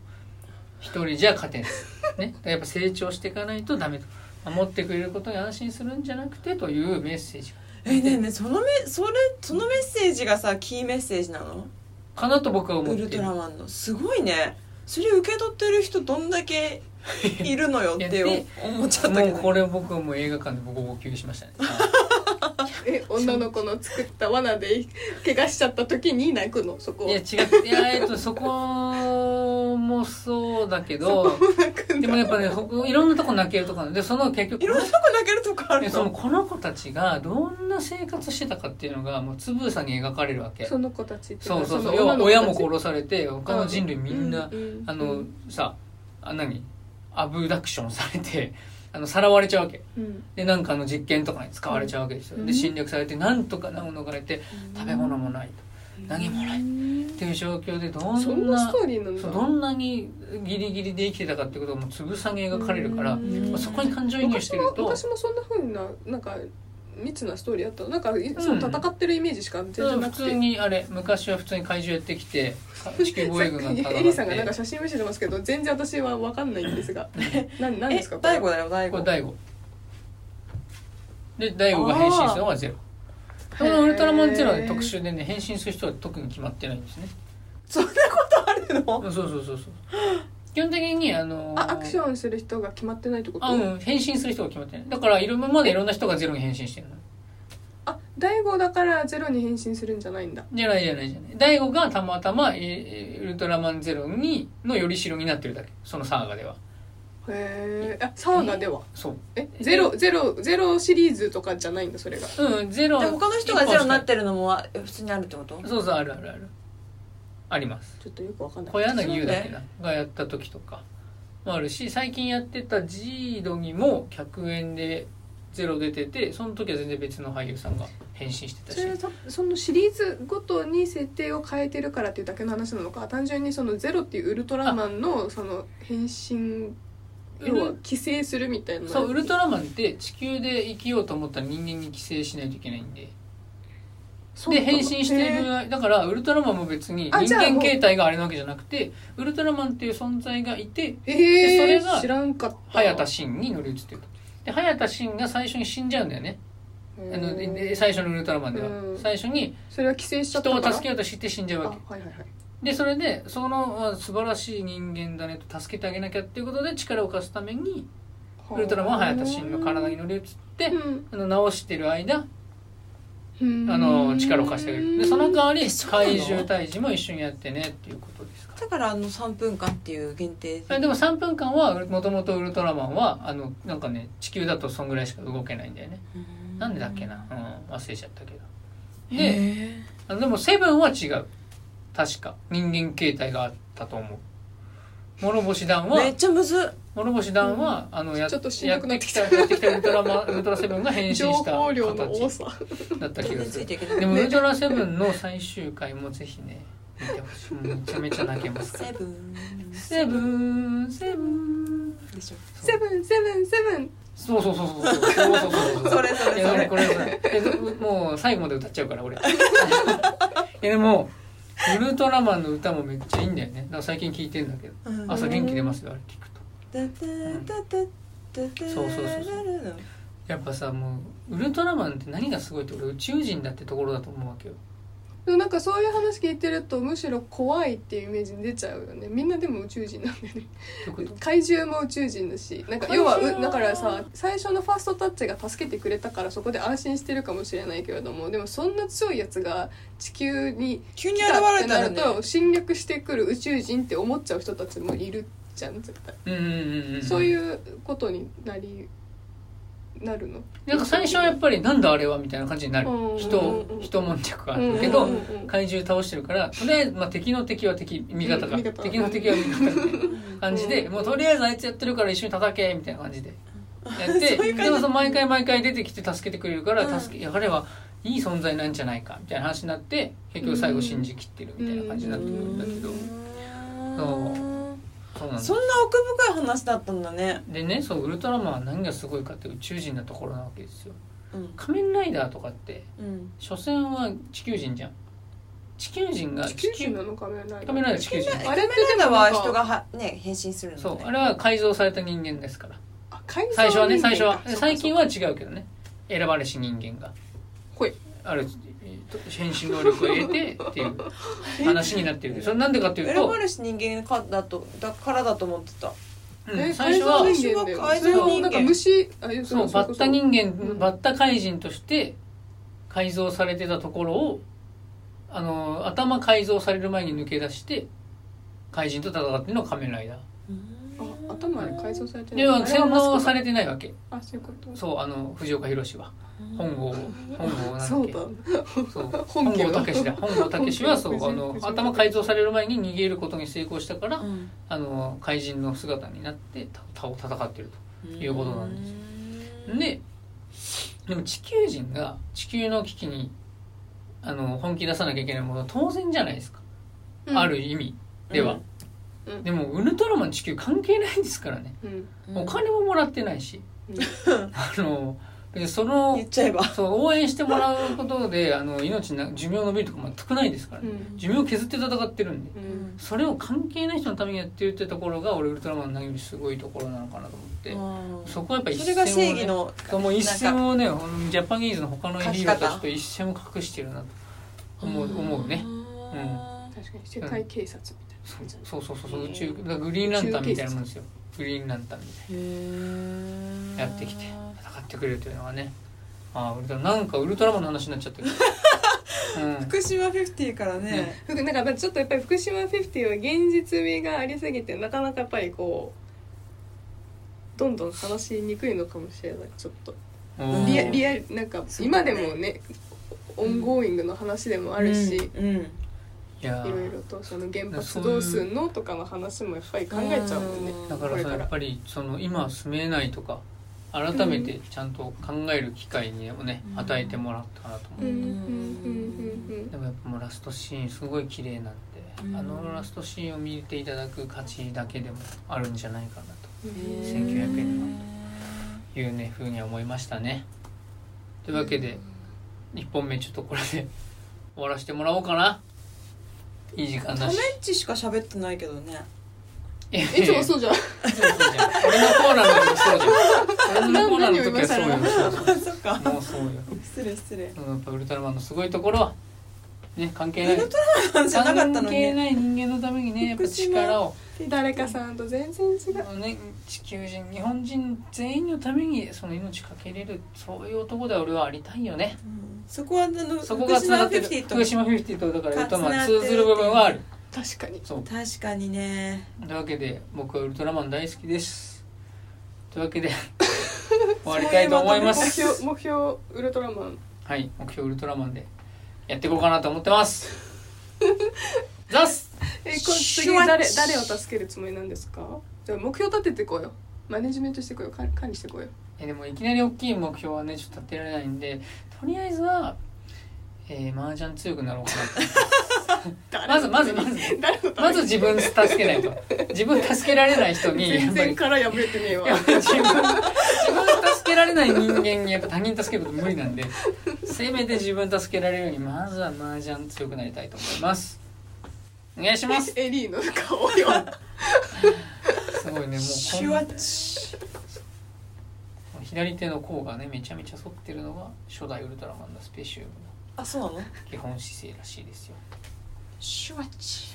一人じゃ勝てない、ね、やっぱ成長していかないとダメと。守ってくれることに安心するんじゃなくてというメッセージ。がえねえねえそのめそれそのメッセージがさキーメッセージなの？かなと僕は思っウルているトラマンの。すごいね。それ受け取ってる人どんだけ いるのよって思っちゃったけどもうこれ僕はもう映画館で僕号泣しましたねえ女の子の作った罠で怪我しちゃった時に泣くの？そこいや違う。いやえっとそこもそうだけどでもやっぱねいろんなとこ泣けるとこなんでその結局いろんなとこ泣けるとこあるでそののこの子たちがどんな生活してたかっていうのがもうつぶさに描かれるわけ。その子たちそうそうのそう。要は親もす殺されて他の人類みんな、あのさあ何？アブダクションされてあのさらわれちゃうわけ。うん。でなんかあの実験とかに使われちゃうわけですよ、うん。で侵略されてなんとか難を逃れて食べ物もない何もない。っていう状況でどんなどんなにギリギリで生きてたかってことがもうつぶさに描かれるから、うん。まあそこに感情移入してると昔もそんな風ななんか密なストーリーあったの？なんかいつも戦ってるイメージしか全然なくて、普通にあれ昔は普通に怪獣やってきてか 地球防衛軍が戦って。エリさんがなんか写真見せてますけど全然私は分かんないんですが。な何えですか？これ大悟だよ大悟。これ大悟。で大悟が変身するのはゼロ。このウルトラマンゼロは特殊でね変身する人は特に決まってないんですね。そんなことあるの？そうそうそうそう基本的にあのあアクションする人が決まってないってこと？あうん変身する人が決まってない。だからいろ今までいろんな人がゼロに変身してるの。あ大悟だからゼロに変身するんじゃないんだ。じゃないじゃないじゃない。大悟がたまたまえーウルトラマンゼロにのよりしろになってるだけ。そのサーガでは。へえあサーガでは？そう。えゼロゼロゼロシリーズとかじゃないんだそれが。うんゼロ。で他の人がゼロになってるのもあ普通にあるってこと？そうそうあるあるあるあります。ちょっとよく分かんない。小柳優だっけな？がやった時とか。もあるし最近やってたジードにも100円でゼロ出ててその時は全然別の俳優さんが変身してたし。そそのシリーズごとに設定を変えてるからっていうだけの話なのか。単純にそのゼロっていうウルトラマンのその変身要は寄生するみたいな。そうウルトラマンって地球で生きようと思ったら人間に寄生しないといけないんでで変身してるだからウルトラマンも別に人間形態があれなわけじゃなくてウルトラマンっていう存在がいてそれが知らんかった。早田真に乗り移ってると。で早田真が最初に死んじゃうんだよね。あので最初のウルトラマンでは、うん。最初にそれは規制しちゃった人を助けようとして死んじゃうあわけ。はいはいはい。でそれでそのあ素晴らしい人間だねと助けてあげなきゃっていうことで力を貸すためにウルトラマンは早田真の体に乗り移ってうん。あの直してる間うんあの力を貸してあげる。でその代わり怪獣退治も一緒にやってねっていうことですか？だからあの3分間っていう限定らでも3分間はもともとウルトラマンはあのなんかね地球だとそんぐらいしか動けないんだよね。なんでだっけな、うん、忘れちゃったけど。でへあのでもセブンは違う。確か。人間形態があったと思う。諸星団はーめっちゃむずっ諸星団は、うん、あのやちょっとしなくなってきた。やってきたウルトラマウルトラセブンが変身した。形だった気がする。でもウルトラセブンの最終回もぜひね見てほしい。めちゃめちゃ泣けますから。セブン。セブンセブン。でしょ。セブンセブンセブン。そうそうそうそうそう。そうそうそれそれ。それこれそれ。えもう最後まで歌っちゃうから俺。いやでもウルトラマンの歌もめっちゃいいんだよね。だから最近聴いてんだけど。朝元気出ますよあれ聞くそうそうそうそうやっぱさもうウルトラマンって何がすごいって俺宇宙人だってところだと思うわけよ。でもなんかそういう話聞いてるとむしろ怖いっていうイメージ出ちゃうよね。みんなでも宇宙人なんだよね。怪獣も宇宙人だしなんか要はだからさ最初のファーストタッチが助けてくれたからそこで安心してるかもしれないけれどもでもそんな強いやつが地球に急に来現たってなれたらね。ると侵略してくる宇宙人って思っちゃう人たちもいるじゃん絶対、うんうんうんうんそういうことになりなるの？なんか最初はやっぱりなんだあれはみたいな感じになる。うん人うんうん。人悶着があるけどうんうんうん怪獣倒してるからとりあえず、まあ、敵の敵は敵味方か。うん味方。敵の敵は味方みたいな感じでうんもうとりあえずあいつやってるから一緒に叩けみたいな感じでやって でもその毎回毎回出てきて助けてくれるからうん。助けいや彼はいい存在なんじゃないかみたいな話になって結局最後信じきってるみたいな感じになってるんだけど。そうなんそんな奥深い話だったんだね。でねそうウルトラマンは何がすごいかって宇宙人なところなわけですよ。うん。仮面ライダーとかってうん。所詮は地球人じゃん。地球人が地球人なの仮面ライダー。仮面ライダー地球人。あれってででもなんかは人がはね変身するのね。そう。あれは改造された人間ですから。あ改造最初はね人間最初はかそうか。最近は違うけどね選ばれし人間が。ほい。ある変身能力を得てっていう 話になってるそれなんでかっていうと選ば、れし人間かだとだからだと思ってた。うんえ最初は改造人間だよ。改造人なんか虫あそうバッタ人間、うん。バッタ怪人として改造されてたところをあの頭改造される前に抜け出して怪人と戦ってるのが仮面ライダー。あ頭に改造されてる。では洗脳されれてないわけ。あそういうこと？そうあの藤岡弘は本郷本郷なんだっけ。そうだ。そう。本郷武だ。本郷武はそうあの藤頭改造される前に逃げることに成功したから、うん。あの怪人の姿になって戦ってるいうことなんですででも地球人が地球の危機にあの本気出さなきゃいけないものは当然じゃないですか、ある意味では、うんでもウルトラマン地球関係ないですからね、うん。お金ももらってないし。あのでその言っちゃえば。そう応援してもらうことであの命な寿命伸びるとか全くないですから、ね。うん。寿命を削って戦ってるんで。うん。それを関係ない人のためにやってるってところが俺ウルトラマンの投げるすごいところなのかなと思って、そこはやっぱ一それが正義ねのそうもう一線をねジャパニーズの他のヒーローたちと一線を隠してるなと思う思うね。確かに世界警察。みたいそうそうそうそう。宇宙だグリーンランタンみたいなもんですよ。グリーンランタンみたいへなやってきて。戦ってくれるというのはね。ああウルトラなんかウルトラマンの話になっちゃってる、うん、福島フィフティからね。ななんかちょっとやっぱり福島50は現実味がありすぎてなかなかやっぱりこうどんどん話しにくいのかもしれない。ちょっと。うん。リアリアルなんか今でもね ongoing の話でもあるし、いうんうんいろいろとその原発どうすんのとかの話もやっぱり考えちゃうもんね。うん。だからさやっぱりその今住めないとか改めてちゃんと考える機会にをね、うん。与えてもらったかなと思う、うん。うん。うん。うん。でもやっぱもうラストシーンすごい綺麗なんで、うん。あのラストシーンを見ていただく価値だけでもあるんじゃないかなうん1900円というねふうには思いましたね。というわけで1本目ちょっとこれで終わらせてもらおうかないい時間タメだしッチしか喋ってないけどね。いやいつもそうじゃん。いつもそうじゃん。俺のコーナーの時そうじゃん俺あのコーナーの時はそうよ。そっか。もうそうよ。失礼失礼。うんやっぱウルトラマンのすごいところはね関係ない。ウルトラマンじゃなかったの関係にない人間のためにねやっぱ力を。誰かさんと全然違う。ね、地球人日本人全員のためにその命かけれるそういう男で俺はありたいよね。うん。そこはあのそこがつながってる。福島50福島フィフティとだからウルトラマン通ずる。部分はある。確かに。そう。と確かにね。というわけで僕はウルトラマン大好きです。というわけで 終わりたいと思いま目す標目標ウルトラマン。はい目標ウルトラマンでやっていこうかなと思ってます。ザス。えこシュワッ次誰誰を助けるつもりなんですか？じゃあ目標立ててこう。よマネジメントしてこう。よ管管理してこう。よえでもいきなり大きい目標はねちょっと立てられないんでとりあえずはえー、麻雀強くなろうかなと まずまずまず。まず自分助けないと。自分助けられない人にや全然から破れてねえわ。自分自分助けられない人間にやっぱ他人助けること無理なんでせめて自分助けられるようにまずは麻雀強くなりたいと思います。お願いします。エリーの顔よ。すごいねもうシュワッチ。左手の甲がねめちゃめちゃ反ってるのが初代ウルトラマンのスペシウムのあそうなの？基本姿勢らしいですよシュワッチ。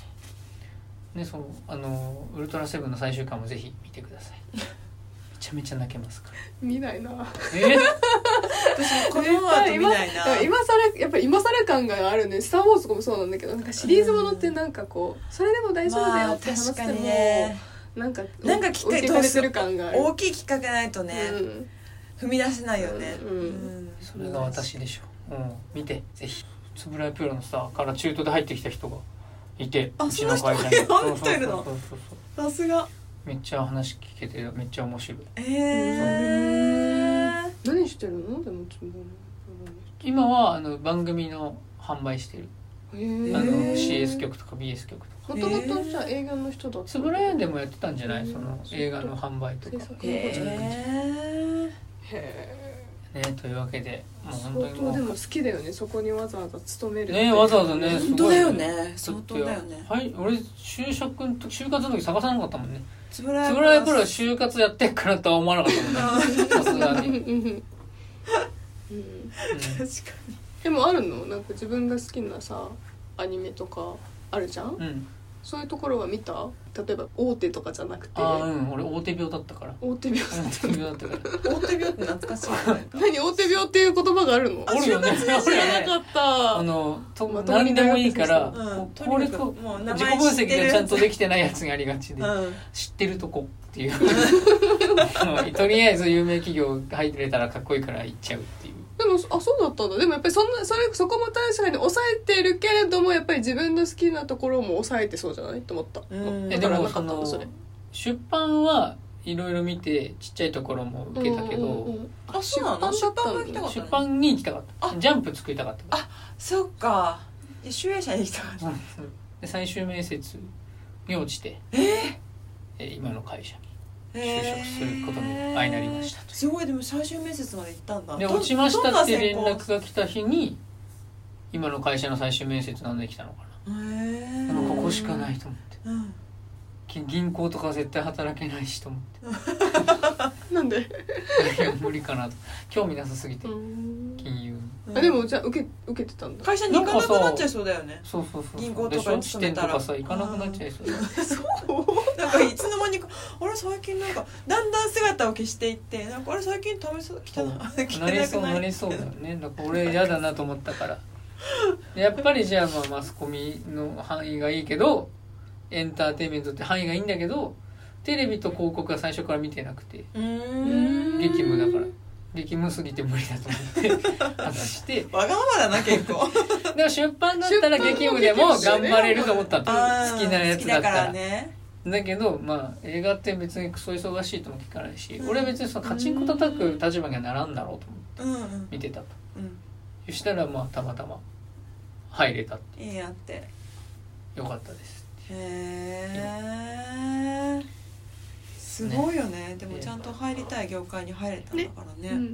ねそのあのウルトラセブンの最終回もぜひ見てください。めちゃめちゃ泣けますから。見ないな。え？私この後見ないな。今更やっぱり今更感があるね「スター・ウォーズ」とかもそうなんだけどなんかシリーズものってなんかこうそれでも大丈夫だよって話しても、まあ確かにね。なんかなんかきっかける感が大きいきっかけないとね、うん。踏み出せないよね、うん。それが私でしょう、うん、見てぜひつぶらやプロのさから中途で入ってきた人がいてあうちの会社に。その人るの？さすが。めっちゃ話聞けてめっちゃ面白い。えー、何してるの？でもつぶ今はあの番組の販売してる。へあえの CS 局とか BS 局とかもともとじゃあ映画の人だったつぶらやでもやってたんじゃない？そのうん。映画の販売とか。へえへねというわけでもうえ本当にもう。相当でも好きだよねそこにわざわざ勤めるねわざわざねす本当だよね。ね相当だよね。はい俺就職の時就活の時探さなかったもんね。つぶらつぶらやプロは就活やってっからとは思わなかったもんね。さすが うん。に、うん。うん。確かでもあるの？なんか自分が好きなさアニメとかあるじゃん？うん、そういうところは見た？例えば大手とかじゃなくて。ああうん俺大手病だったから。大手病大手病だったから。に 大手病って懐かしいね。何？大手病っていう言葉があるの？おるよね知らなかった。あのとまともに何でもいいから、うんことにかくこれこもう名自己前分析知ってる。がちゃんとできてないやつがありがちで、うん。知ってるとこっていう。とりあえず有名企業入れたらかっこいいから行っちゃうっていうでもあそうだったんだ。でもやっぱりそんなそれそこも確かに抑えてるけれどもやっぱり自分の好きなところも抑えてそうじゃない？と思った。うん。えでだからなかもそのったのそれ。出版はいろいろ見てちっちゃいところも受けたけど、うんうんうんあそうなの？出版たんだ出版が行きたかった出版に行きたかったあ。ジャンプ作りたかったあそっか。で集英社に行きたかったうん。で最終面接に落ちて、ええー今の会社就職することに相なりましたと。すごいでも最終面接まで行ったんだ。でど落ちましたって連絡が来た日に今の会社の最終面接なんで来たのかな。でもここしかないと思って。うん。銀銀行とかは絶対働けないしと思っ なんで？ていや無理かなと。興味なさすぎて。うん。金あでもじゃあ受け受けてたんだ。会社に行かなくなっちゃいそうだよね。そう。そうそう銀行とかに勤めたら。店とかさ行かなくなっちゃいそうだよ なんかいつの間にかあれ最近なんかだんだん姿を消していってなんかあれ最近試す汚い汚なりそう。くないなりそうだよね。だから俺嫌だなと思ったから。でやっぱりじゃあまあマスコミの範囲がいいけどエンターテインメントって範囲がいいんだけどテレビと広告は最初から見てなくて。うーん。激務だから激務すぎて無理だと思って話して。わがままだな結構。でも出版だったら激務でも頑張れると思ったのあー好きなやつだったら。らね。だけどまあ映画って別にクソ忙しいとも聞かないし、俺は別にそのカチンコ叩く立場にはならんだろうと思ってうんうん。見てたと。うん。そしたらまあたまたま入れたっていいやって。よかったですへえすごいよね。でもちゃんと入りたい業界に入れたんだからね。うん。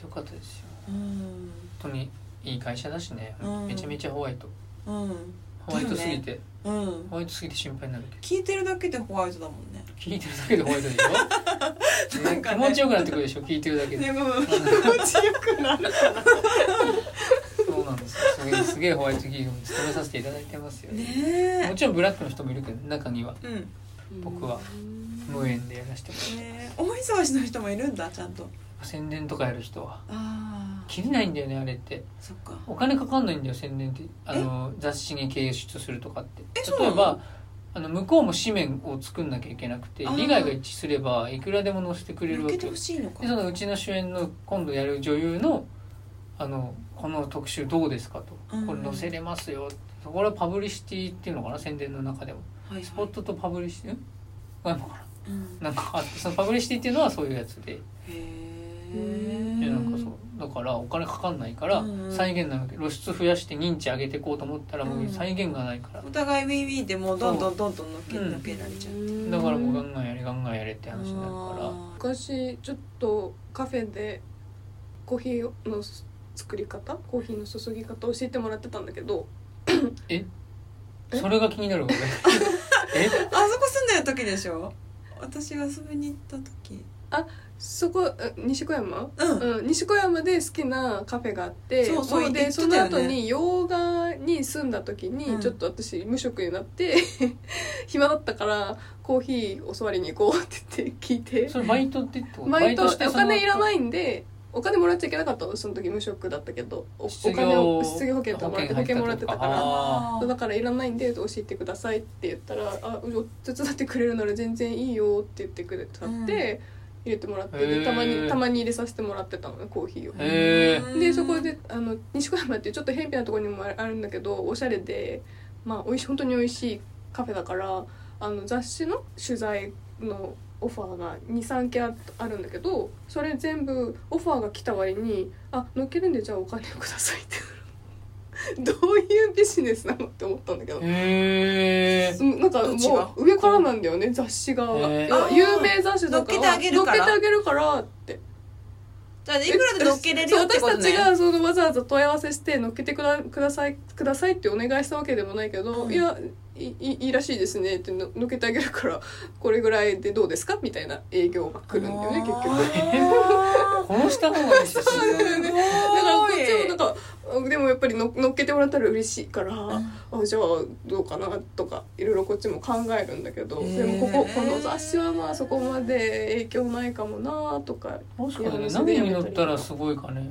よかったですようん。本当にいい会社だしね、うん。めちゃめちゃホワイト。うん。ホワイトすぎて、うん。ホワイトすぎて心配になるけ聞いてるだけでホワイトだもんね。ど聞いてるだけでホワイトでしょ、なんかね。気持ちよくなってくるでしょ？聞いてるだけで、でも 気持ちよくなる。そうなんです。よすげえすげえホワイト企業に勤めさせていただいてますよ、ねもちろんブラックの人もいるけど中には。えうん。僕は無縁でやらせてもらって大忙しの人もいるんだちゃんと。宣伝とかやる人は。ああ切れないんだよねあれって。そっか。お金かかんないんだよ宣伝って。あの雑誌に掲出するとかって。例えばあの向こうも紙面を作んなきゃいけなくて利害が一致すればいくらでも載せてくれるわけよ。抜けてほしいのか。でそのうちの主演の今度やる女優のあのこの特集どうですかと。うん。これ載せれますよこれはパブリシティっていうのかな宣伝の中でも。はいスポットとパブリシティ？うんななんかそのパブリシティっていうのはそういうやつで。へなんかそう。だからお金かかんないから再現なわけ。露出増やして認知上げていこうと思ったらもう再現がないから。お互いウィンウィンでもう。どんどんどんどんのけうんのけられちゃうだからもうガンガンやれガンガンやれって話になるかあ昔ちょっとカフェでコーヒーの作り方コーヒーの注ぎ方教えてもらってたんだけどらえそれが気になるわ俺えあそこ住んでる時でしょ私が遊びに行った時。そこえ西小山？うん。うん、西小山で好きなカフェがあってそうそうもでね。その後に洋画に住んだ時に、うん。ちょっと私無職になって 暇だったからコーヒー教わりに行こうって言って聞いて。それバイトってこと？毎年おしてその金いらないんでお金もらっちゃいけなかったのその時無職だったけどおお金を失業保険とかもらって保保険険もらってたからあだからいらないんで教えてくださいって言ったら「あ手伝ってくれるなら全然いいよ」って言ってくれたって、入れてもらってたまにたまに入れさせてもらってたのねコーヒーを。でそこであの西小山っていうちょっと偏僻なところにもあるんだけどおしゃれでまあおいし本当に美味しいカフェだからあの雑誌の取材のオファーが23件ああるんだけどそれ全部オファーが来た割に「あ乗っけるんでじゃあお金ください」って。どういうビジネスなのって思ったんだけど。へえうんなんかもう上からなんだよね雑誌が、有名雑誌だから乗っけてあげるから。乗っけてあげるからって。じゃあいくらで乗っけれるよってそうことね。私たちがそのわざわざ問い合わせして乗っけてくだくださいくださいってお願いしたわけでもないけど、うん。いやいいいいらしいですね。っての乗っけてあげるからこれぐらいでどうですか？みたいな営業が来るんだよね結局。あ殺した方がいいしそだよ。ねだからこっちもなんかでもやっぱりの乗っけてもらったら嬉しいから、あじゃあどうかなとかいろいろこっちも考えるんだけど、でもこここの雑誌はまあそこまで影響ないかもなとか確かにね何に乗ったらすごいかね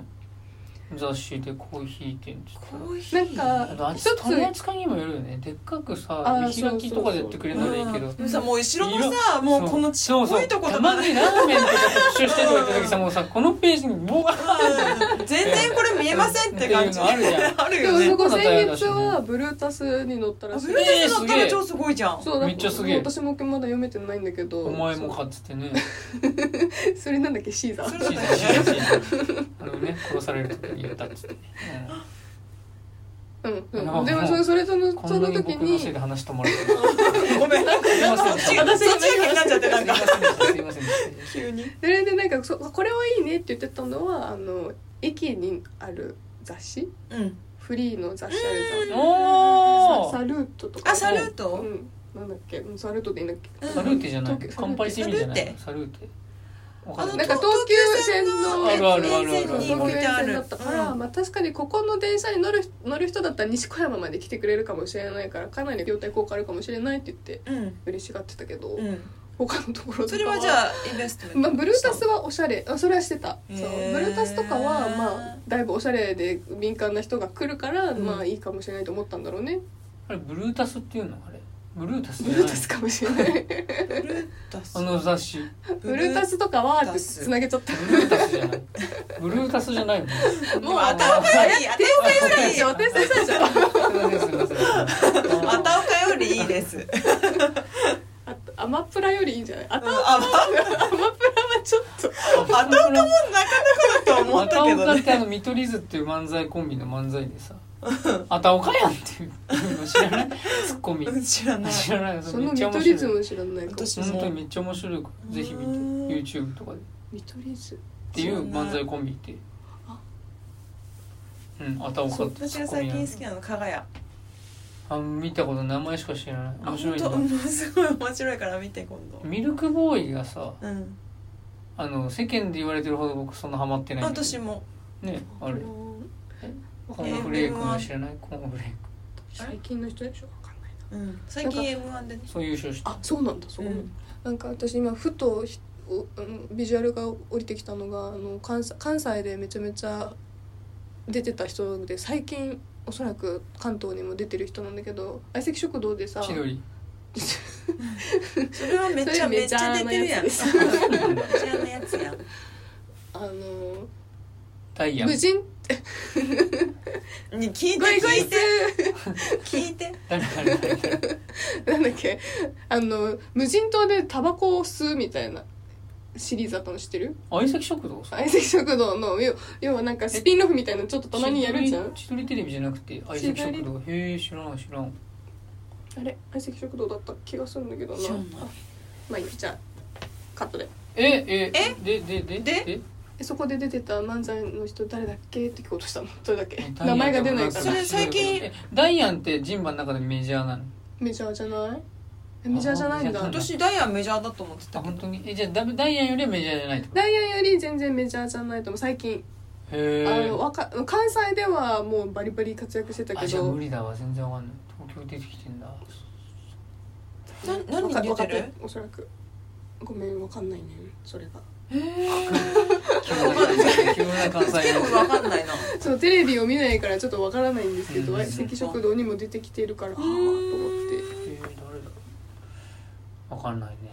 雑誌でコーヒー店って言った。らコーヒー。なんか一つ取り扱いにもよるよね。でっかくさ見開きとかでやってくれるならいいけど。うんでもさもう後ろのさもうこのちっこいとこたとかまにラーメンとか特集してとか言った時さもう。さこのページにボワーうん。全然これ見えませんって感じ。あるじゃん。あるよね。でもそこ先月はブルータスに乗ったらしい。あブルーテス乗ったら超すごいじゃん。そうだめっちゃすげえ。私もまだ読めてないんだけど。お前もかっつってね。それなんだっけ？シーザー。シーザーあのね殺される時に言ったっつってね。うん。うん、でもそれそれそのそこんなにの時に僕のせいで話してもらってごめん。なんかすいません。でしたそっちそっちだけになっちゃってなんか。すいません。急に。それでなんかそこれはいいねって言ってたのはあの駅にある雑誌？うん。フリーの雑誌あるじゃん。ササルートとか。あサルーうトん。なんだっけ？うんサルートでいいんだっけ？うんサルーテじゃない。東京乾杯って意味じゃないササルーテ？わかんなんか東急線のあるあるあるある。沿線に東急置いてある線だったから、うんまあ確かにここの電車に乗る乗る人だったら西小山まで来てくれるかもしれないからかなり業態効果あるかもしれないって言ってうん。嬉しがってたけど、うん。他のところとかそれはじゃあインベストまあ、ブルータスはおしゃれ。あそれはしてた。そう。ブルータスとかはまあだいぶおしゃれで敏感な人が来るから、うん。まあいいかもしれないと思ったんだろうね。あれブルータスっていうの？あれ？ブルータスブルータスかもしれない。ブルータス。あの雑誌。ブルータスとかはつなげちゃった。ブルータスじゃない。ブルータスじゃないの。もう頭がいい頭がいいでしょ訂正したでしょすいませんすいませんあたおかよりいいですアマプラよりいいんじゃないあたあアマプラはちょっとあたおかもなかなかだと思ったけどねあたおかってあの見取り図っていう漫才コンビの漫才でさ「あたおかやん」っていう。の知らない？ツッコミ。うん知らない。知らないその見めっちゃ面白い。取り図も知らない私本当にめっちゃ面白いからぜひ見て。うん YouTube とかで。っ見取り図。ていう漫才コンビって。あうんあたおかって私が最近好きなの加賀屋。あ見たこと名前しか知らない。あ面白いすごい面白いから見て今度。ミルクボーイがさうん。あの世間で言われてるほど僕そんなハマってない私も。ねあれレークの知らないコーンフレーク最近の人でしょ？わかんないな。うん。最近 M1 でね。そう優勝してあそうなんだそうう、ん。なんか私今ふとひおうんビジュアルが降りてきたのがあの関西関西でめちゃめちゃ出てた人で最近おそらく関東にも出てる人なんだけど相席食堂でさ千鳥。それはめっちゃめっちゃ出てるやん。あのダイアン。無人 に聞いてゴイゴイス聞いて。聞いて。誰誰誰誰なんだっけ。あの無人島でタバコを吸うみたいなシリーズだったの知ってる？相席食堂相席食堂の要要はなんかスピンオフみたいなのちょっとたまにやるじゃん千鳥テレビじゃなくて相席食堂。へえ知らない知らん。あれ？相席食堂だった気がするんだけどな。知らな。いあまあいいやじゃあカットで。えええ？ででで？で？えそこで出てた漫才の人誰だっけ？って聞こうとしたの。それだけ。名前が出ないから。それ最近。えダイアンってジンバの中でメジャーなの？メジャーじゃない？えメジャーじゃないんだ。私ダイアンメジャーだと思ってあた本当に？えじゃあダダイアンよりはメジャーじゃないダイアンより全然メジャーじゃないと思う。最近。あのわか関西ではもうバリバリ活躍してたあけど。じゃあ無理だわ。全然わかんない。東京出てきてんだ。な何に出てる？おそらく。ごめんわかんないね。それが急な急な関西結構わかんない。なそうテレビを見ないからちょっとわからないんですけどうん。相席食堂にも出てきてるからああと思ってえー、誰だ？わかんないね。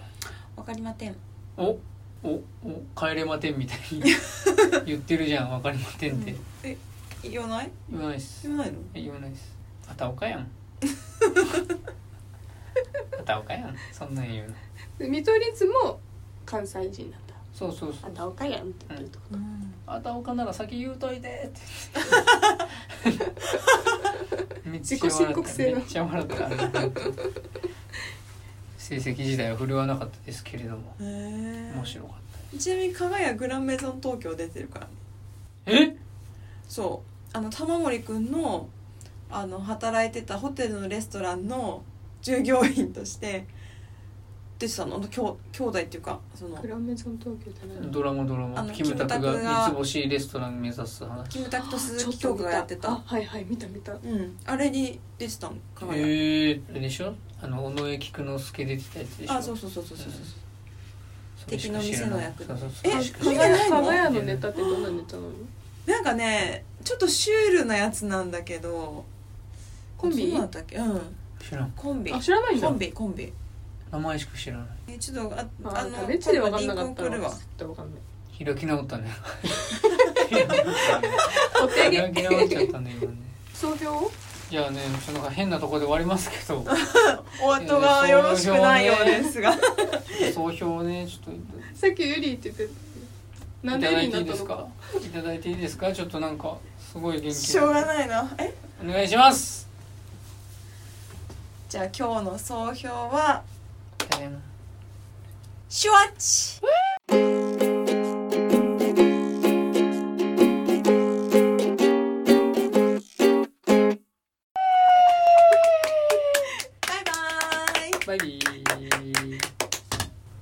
わかりません。おおお帰れまてんみたいに 言ってるじゃんわかりまてんって、え言わない？言わないっす。言わないの？え言わないっす。あたおかやん。あたおかやん。そんなん言うの。で見取り図も関西人なんだそうそうそう。あんたおかやんって言ってると？うん。あたおかなら先言うといてって。めっちゃ自己申告制の。めっちゃ笑った成績時代は振るわなかったですけれども。面白かっちなみに加賀屋グランメゾン東京出てるからね。たえ？そう。あの玉森くんのあの働いてたホテルのレストランの従業員として出てたの？きょ兄弟っていうかそのグランメゾン東京って何ドラマドラあのマキムタクキムタクがが三つ星レストラン目指す話。キムタクと鈴木京香がやってた。あはいはい見た見た。うん。あれに出てたの？加賀屋へえあれでしょ？あの尾上菊之助出てたやつでしょ？あそうそうそうそうそうそう。それしか知らない。敵の店の役そうそうそう。えそれしかないやかがやのネタってどんなネタなの？なんかねちょっとシュールなやつなんだけど。コンビ？そうなんだっけ？うん。知らん。コンビ。あ知らないんだ。コンビコンビ名前しか知らない。えちょっとあああの食べ地で分かんなかったら今度リンク送るわ絶対分かんない。開き直ったね。お開き直っちゃったね今ね。総評じゃあねちょっとなんか変なところで終わりますけど。お後がよろしくないようですが。総評をねちょっさっきユリって言ってとないんでユリただいになったのていいですか？かいただいていいですか？ちょっとなんかすごい元気しょうがないな。え？お願いします。じゃあ今日の総評はじゃ